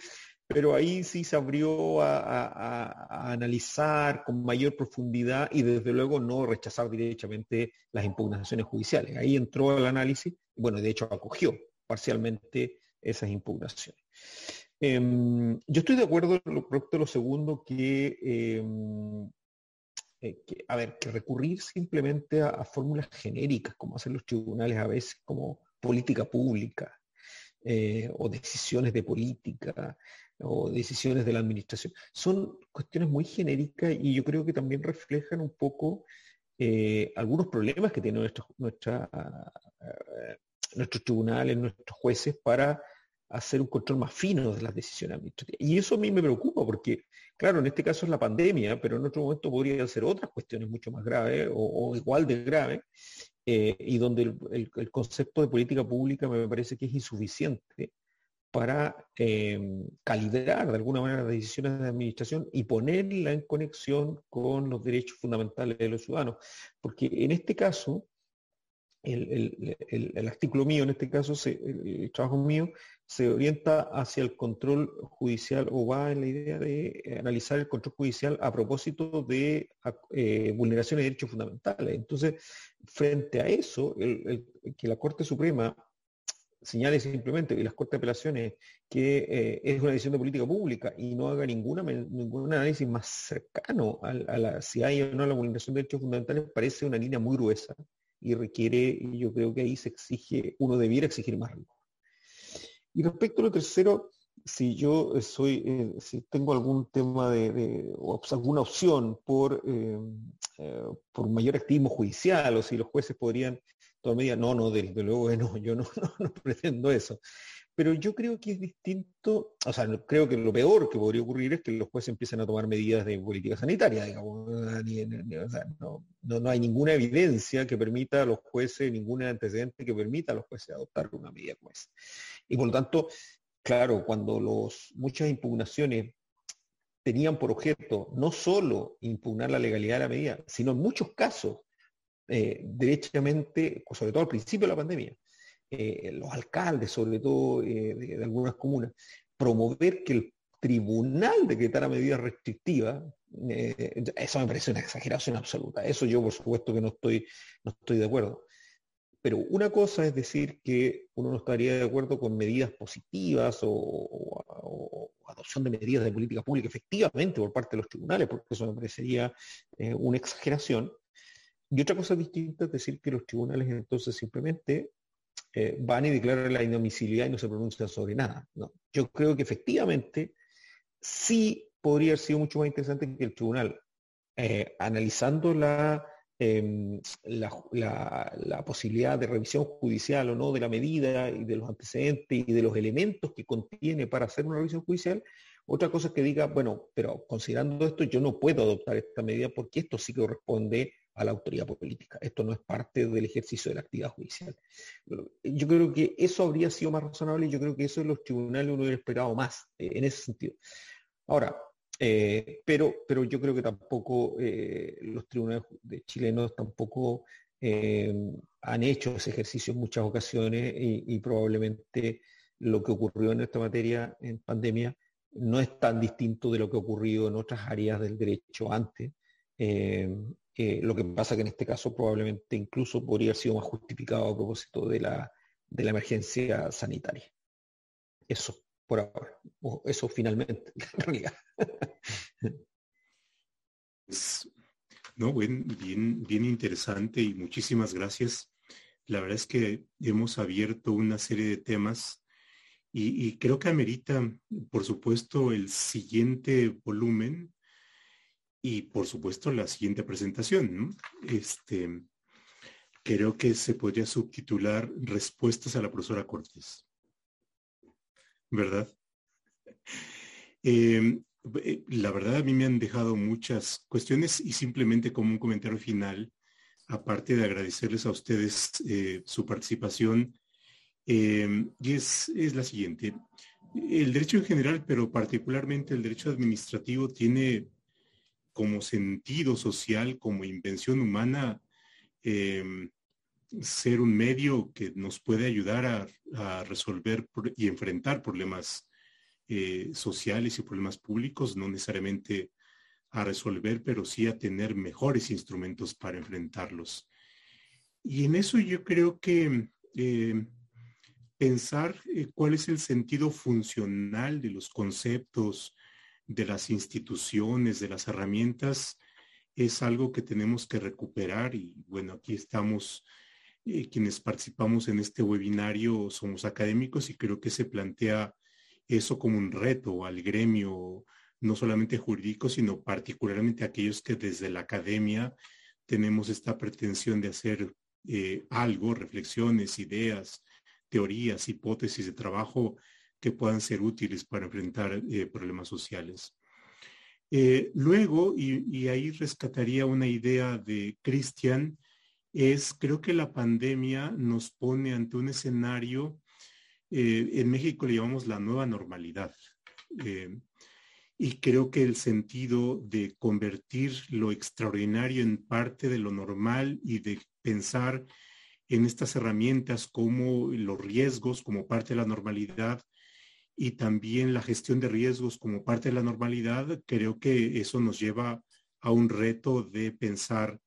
pero ahí sí se abrió a, analizar con mayor profundidad y desde luego no rechazar directamente las impugnaciones judiciales. Ahí entró el análisis, bueno, de hecho acogió parcialmente esas impugnaciones. Em, yo estoy de acuerdo en lo propio lo segundo em, eh, que, a ver, que recurrir simplemente a, fórmulas genéricas, como hacen los tribunales a veces, como política pública eh, o decisiones de política, o decisiones de la administración. Son cuestiones muy genéricas y yo creo que también reflejan un poco eh, algunos problemas que tiene nuestra, nuestra, nuestros tribunales, nuestros jueces para hacer un control más fino de las decisiones administrativas. Y eso a mí me preocupa porque, claro, en este caso es la pandemia, pero en otro momento podrían ser otras cuestiones mucho más graves o, igual de graves, eh, y donde el, concepto de política pública me parece que es insuficiente para em, calibrar de alguna manera las decisiones de administración y ponerla en conexión con los derechos fundamentales de los ciudadanos. Porque en este caso, el, artículo mío, en este caso, el, trabajo mío, se orienta hacia el control judicial o va en la idea de analizar el control judicial a propósito de eh, vulneraciones de derechos fundamentales. Entonces, frente a eso, que la Corte Suprema señale simplemente y las Cortes de Apelaciones que eh, es una decisión de política pública y no haga ninguna, ningún análisis más cercano a, la, si hay o no la vulneración de derechos fundamentales, parece una línea muy gruesa y requiere, yo creo que ahí se exige, uno debiera exigir más rigor. Y respecto a lo tercero, si yo eh, si tengo algún tema de, alguna opción por, eh, eh, por mayor activismo judicial o si los jueces podrían tomar medidas, no, no, desde luego no, yo no, no pretendo eso. Pero yo creo que es distinto, o sea, creo que lo peor que podría ocurrir es que los jueces empiecen a tomar medidas de política sanitaria, digamos. no, hay ninguna evidencia que permita a los jueces, ningún antecedente que permita a los jueces adoptar una medida como. Y por lo tanto, claro, cuando los, muchas impugnaciones tenían por objeto no solo impugnar la legalidad de la medida, sino en muchos casos, eh, derechamente, sobre todo al principio de la pandemia, eh, los alcaldes, sobre todo eh, de, algunas comunas, promover que el tribunal decretara medidas restrictivas, eh, eso me parece una exageración absoluta. Eso yo por supuesto que no estoy, no estoy de acuerdo. Pero una cosa es decir que uno no estaría de acuerdo con medidas positivas o, adopción de medidas de política pública efectivamente por parte de los tribunales, porque eso me parecería una exageración. Y otra cosa distinta es decir que los tribunales entonces simplemente eh, van y declaran la inadmisibilidad y no se pronuncian sobre nada. Yo creo que efectivamente sí podría haber sido mucho más interesante que el tribunal, eh, analizando em, la, posibilidad de revisión judicial o no de la medida y de los antecedentes y de los elementos que contiene para hacer una revisión judicial, otra cosa es que diga, bueno, pero considerando esto, yo no puedo adoptar esta medida porque esto sí corresponde a la autoridad política. Esto no es parte del ejercicio de la actividad judicial. Yo creo que eso habría sido más razonable y yo creo que eso en los tribunales uno hubiera esperado más eh, en ese sentido. Ahora, eh, pero, pero yo creo que tampoco eh, los tribunales chilenos tampoco han hecho ese ejercicio en muchas ocasiones y, probablemente lo que ocurrió en esta materia en pandemia no es tan distinto de lo que ocurrió en otras áreas del derecho antes lo que pasa que en este caso probablemente incluso podría haber sido más justificado a propósito de la, de la emergencia sanitaria. Eso, por ahora. Eso finalmente, no, bien, bien, bien interesante y muchísimas gracias. La verdad es que hemos abierto una serie de temas y, y creo que amerita, por supuesto, el siguiente volumen y por supuesto la siguiente presentación. Este, creo que se podría subtitular Respuestas a la profesora Cortés. ¿Verdad? Em, eh, la verdad a mí me han dejado muchas cuestiones y simplemente como un comentario final, aparte de agradecerles a ustedes eh, su participación, em, y es, es la siguiente. El derecho en general, pero particularmente el derecho administrativo, tiene como sentido social, como invención humana, em, ser un medio que nos puede ayudar a, resolver y enfrentar problemas eh, sociales y problemas públicos, no necesariamente a resolver, pero sí a tener mejores instrumentos para enfrentarlos. Y en eso yo creo que em, pensar eh, cuál es el sentido funcional de los conceptos, de las instituciones, de las herramientas, es algo que tenemos que recuperar y bueno, aquí estamos eh, quienes participamos en este webinario somos académicos y creo que se plantea eso como un reto al gremio, no solamente jurídico, sino particularmente aquellos que desde la academia tenemos esta pretensión de hacer eh, algo, reflexiones, ideas, teorías, hipótesis de trabajo que puedan ser útiles para enfrentar eh, problemas sociales. Luego, y, ahí rescataría una idea de Christian, es creo que la pandemia nos pone ante un escenario, eh, en México le llamamos la nueva normalidad. y creo que el sentido de convertir lo extraordinario en parte de lo normal y de pensar en estas herramientas como los riesgos como parte de la normalidad y también la gestión de riesgos como parte de la normalidad, creo que eso nos lleva a un reto de pensar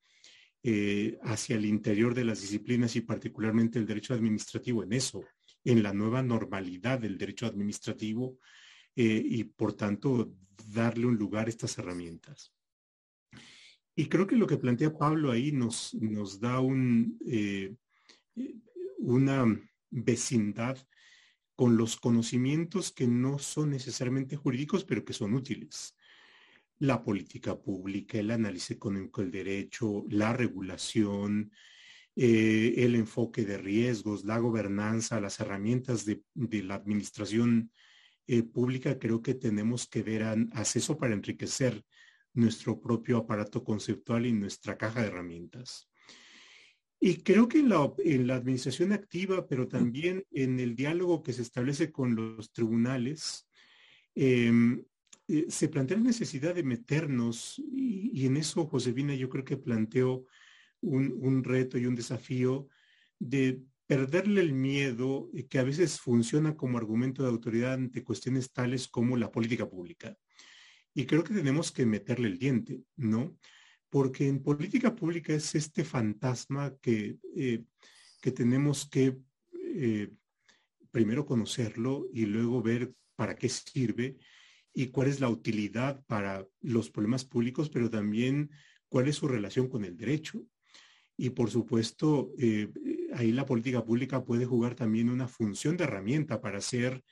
eh, hacia el interior de las disciplinas y particularmente el derecho administrativo en eso, en la nueva normalidad del derecho administrativo eh, y por tanto darle un lugar a estas herramientas. Y creo que lo que plantea Pablo ahí nos, nos da eh, una vecindad con los conocimientos que no son necesariamente jurídicos, pero que son útiles. La política pública, el análisis económico del derecho, la regulación, eh, el enfoque de riesgos, la gobernanza, las herramientas de, la administración eh, pública, creo que tenemos que ver acceso para enriquecer nuestro propio aparato conceptual y nuestra caja de herramientas. Y creo que en la, administración activa, pero también en el diálogo que se establece con los tribunales, em, eh, se plantea la necesidad de meternos, y, en eso Josefina yo creo que planteó un, reto y un desafío de perderle el miedo que a veces funciona como argumento de autoridad ante cuestiones tales como la política pública. Y creo que tenemos que meterle el diente, ¿no? porque en política pública es este fantasma que, eh, que tenemos que eh, primero conocerlo y luego ver para qué sirve y cuál es la utilidad para los problemas públicos, pero también cuál es su relación con el derecho. Y por supuesto, eh, ahí la política pública puede jugar también una función de herramienta para hacer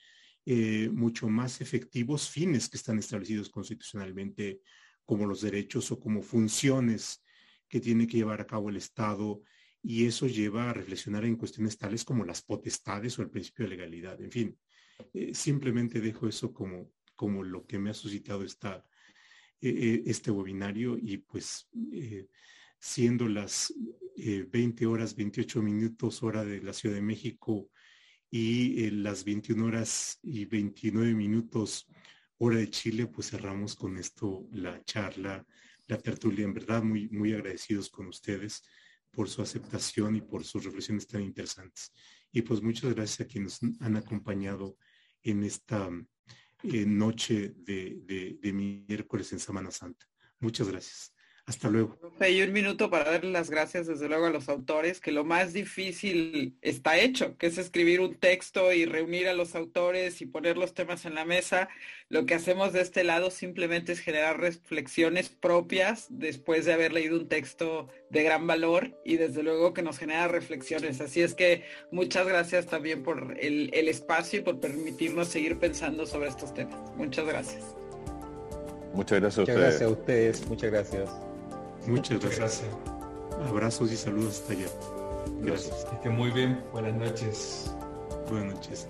mucho más efectivos fines que están establecidos constitucionalmente como los derechos o como funciones que tiene que llevar a cabo el Estado y eso lleva a reflexionar en cuestiones tales como las potestades o el principio de legalidad. En fin, eh, simplemente dejo eso como, como lo que me ha suscitado esta, eh, eh, este webinario y pues siendo las 20 horas 28 minutos hora de la Ciudad de México y las 21 horas y 29 minutos hora de Chile, pues cerramos con esto la charla, la tertulia. En verdad, muy, muy agradecidos con ustedes por su aceptación y por sus reflexiones tan interesantes. Y pues muchas gracias a quienes han acompañado en esta eh, noche de, de miércoles en Semana Santa. Muchas gracias. Hasta luego. Y un minuto para darle las gracias desde luego a los autores, que lo más difícil está hecho, que es escribir un texto y reunir a los autores y poner los temas en la mesa. Lo que hacemos de este lado simplemente es generar reflexiones propias después de haber leído un texto de gran valor y desde luego que nos genera reflexiones. Así es que muchas gracias también por el, el espacio y por permitirnos seguir pensando sobre estos temas. Muchas gracias. Muchas gracias a ustedes. Muchas gracias a ustedes. Muchas gracias. Muchas gracias. Abrazos y saludos hasta allá. Gracias. Que muy bien. Buenas noches. Buenas noches.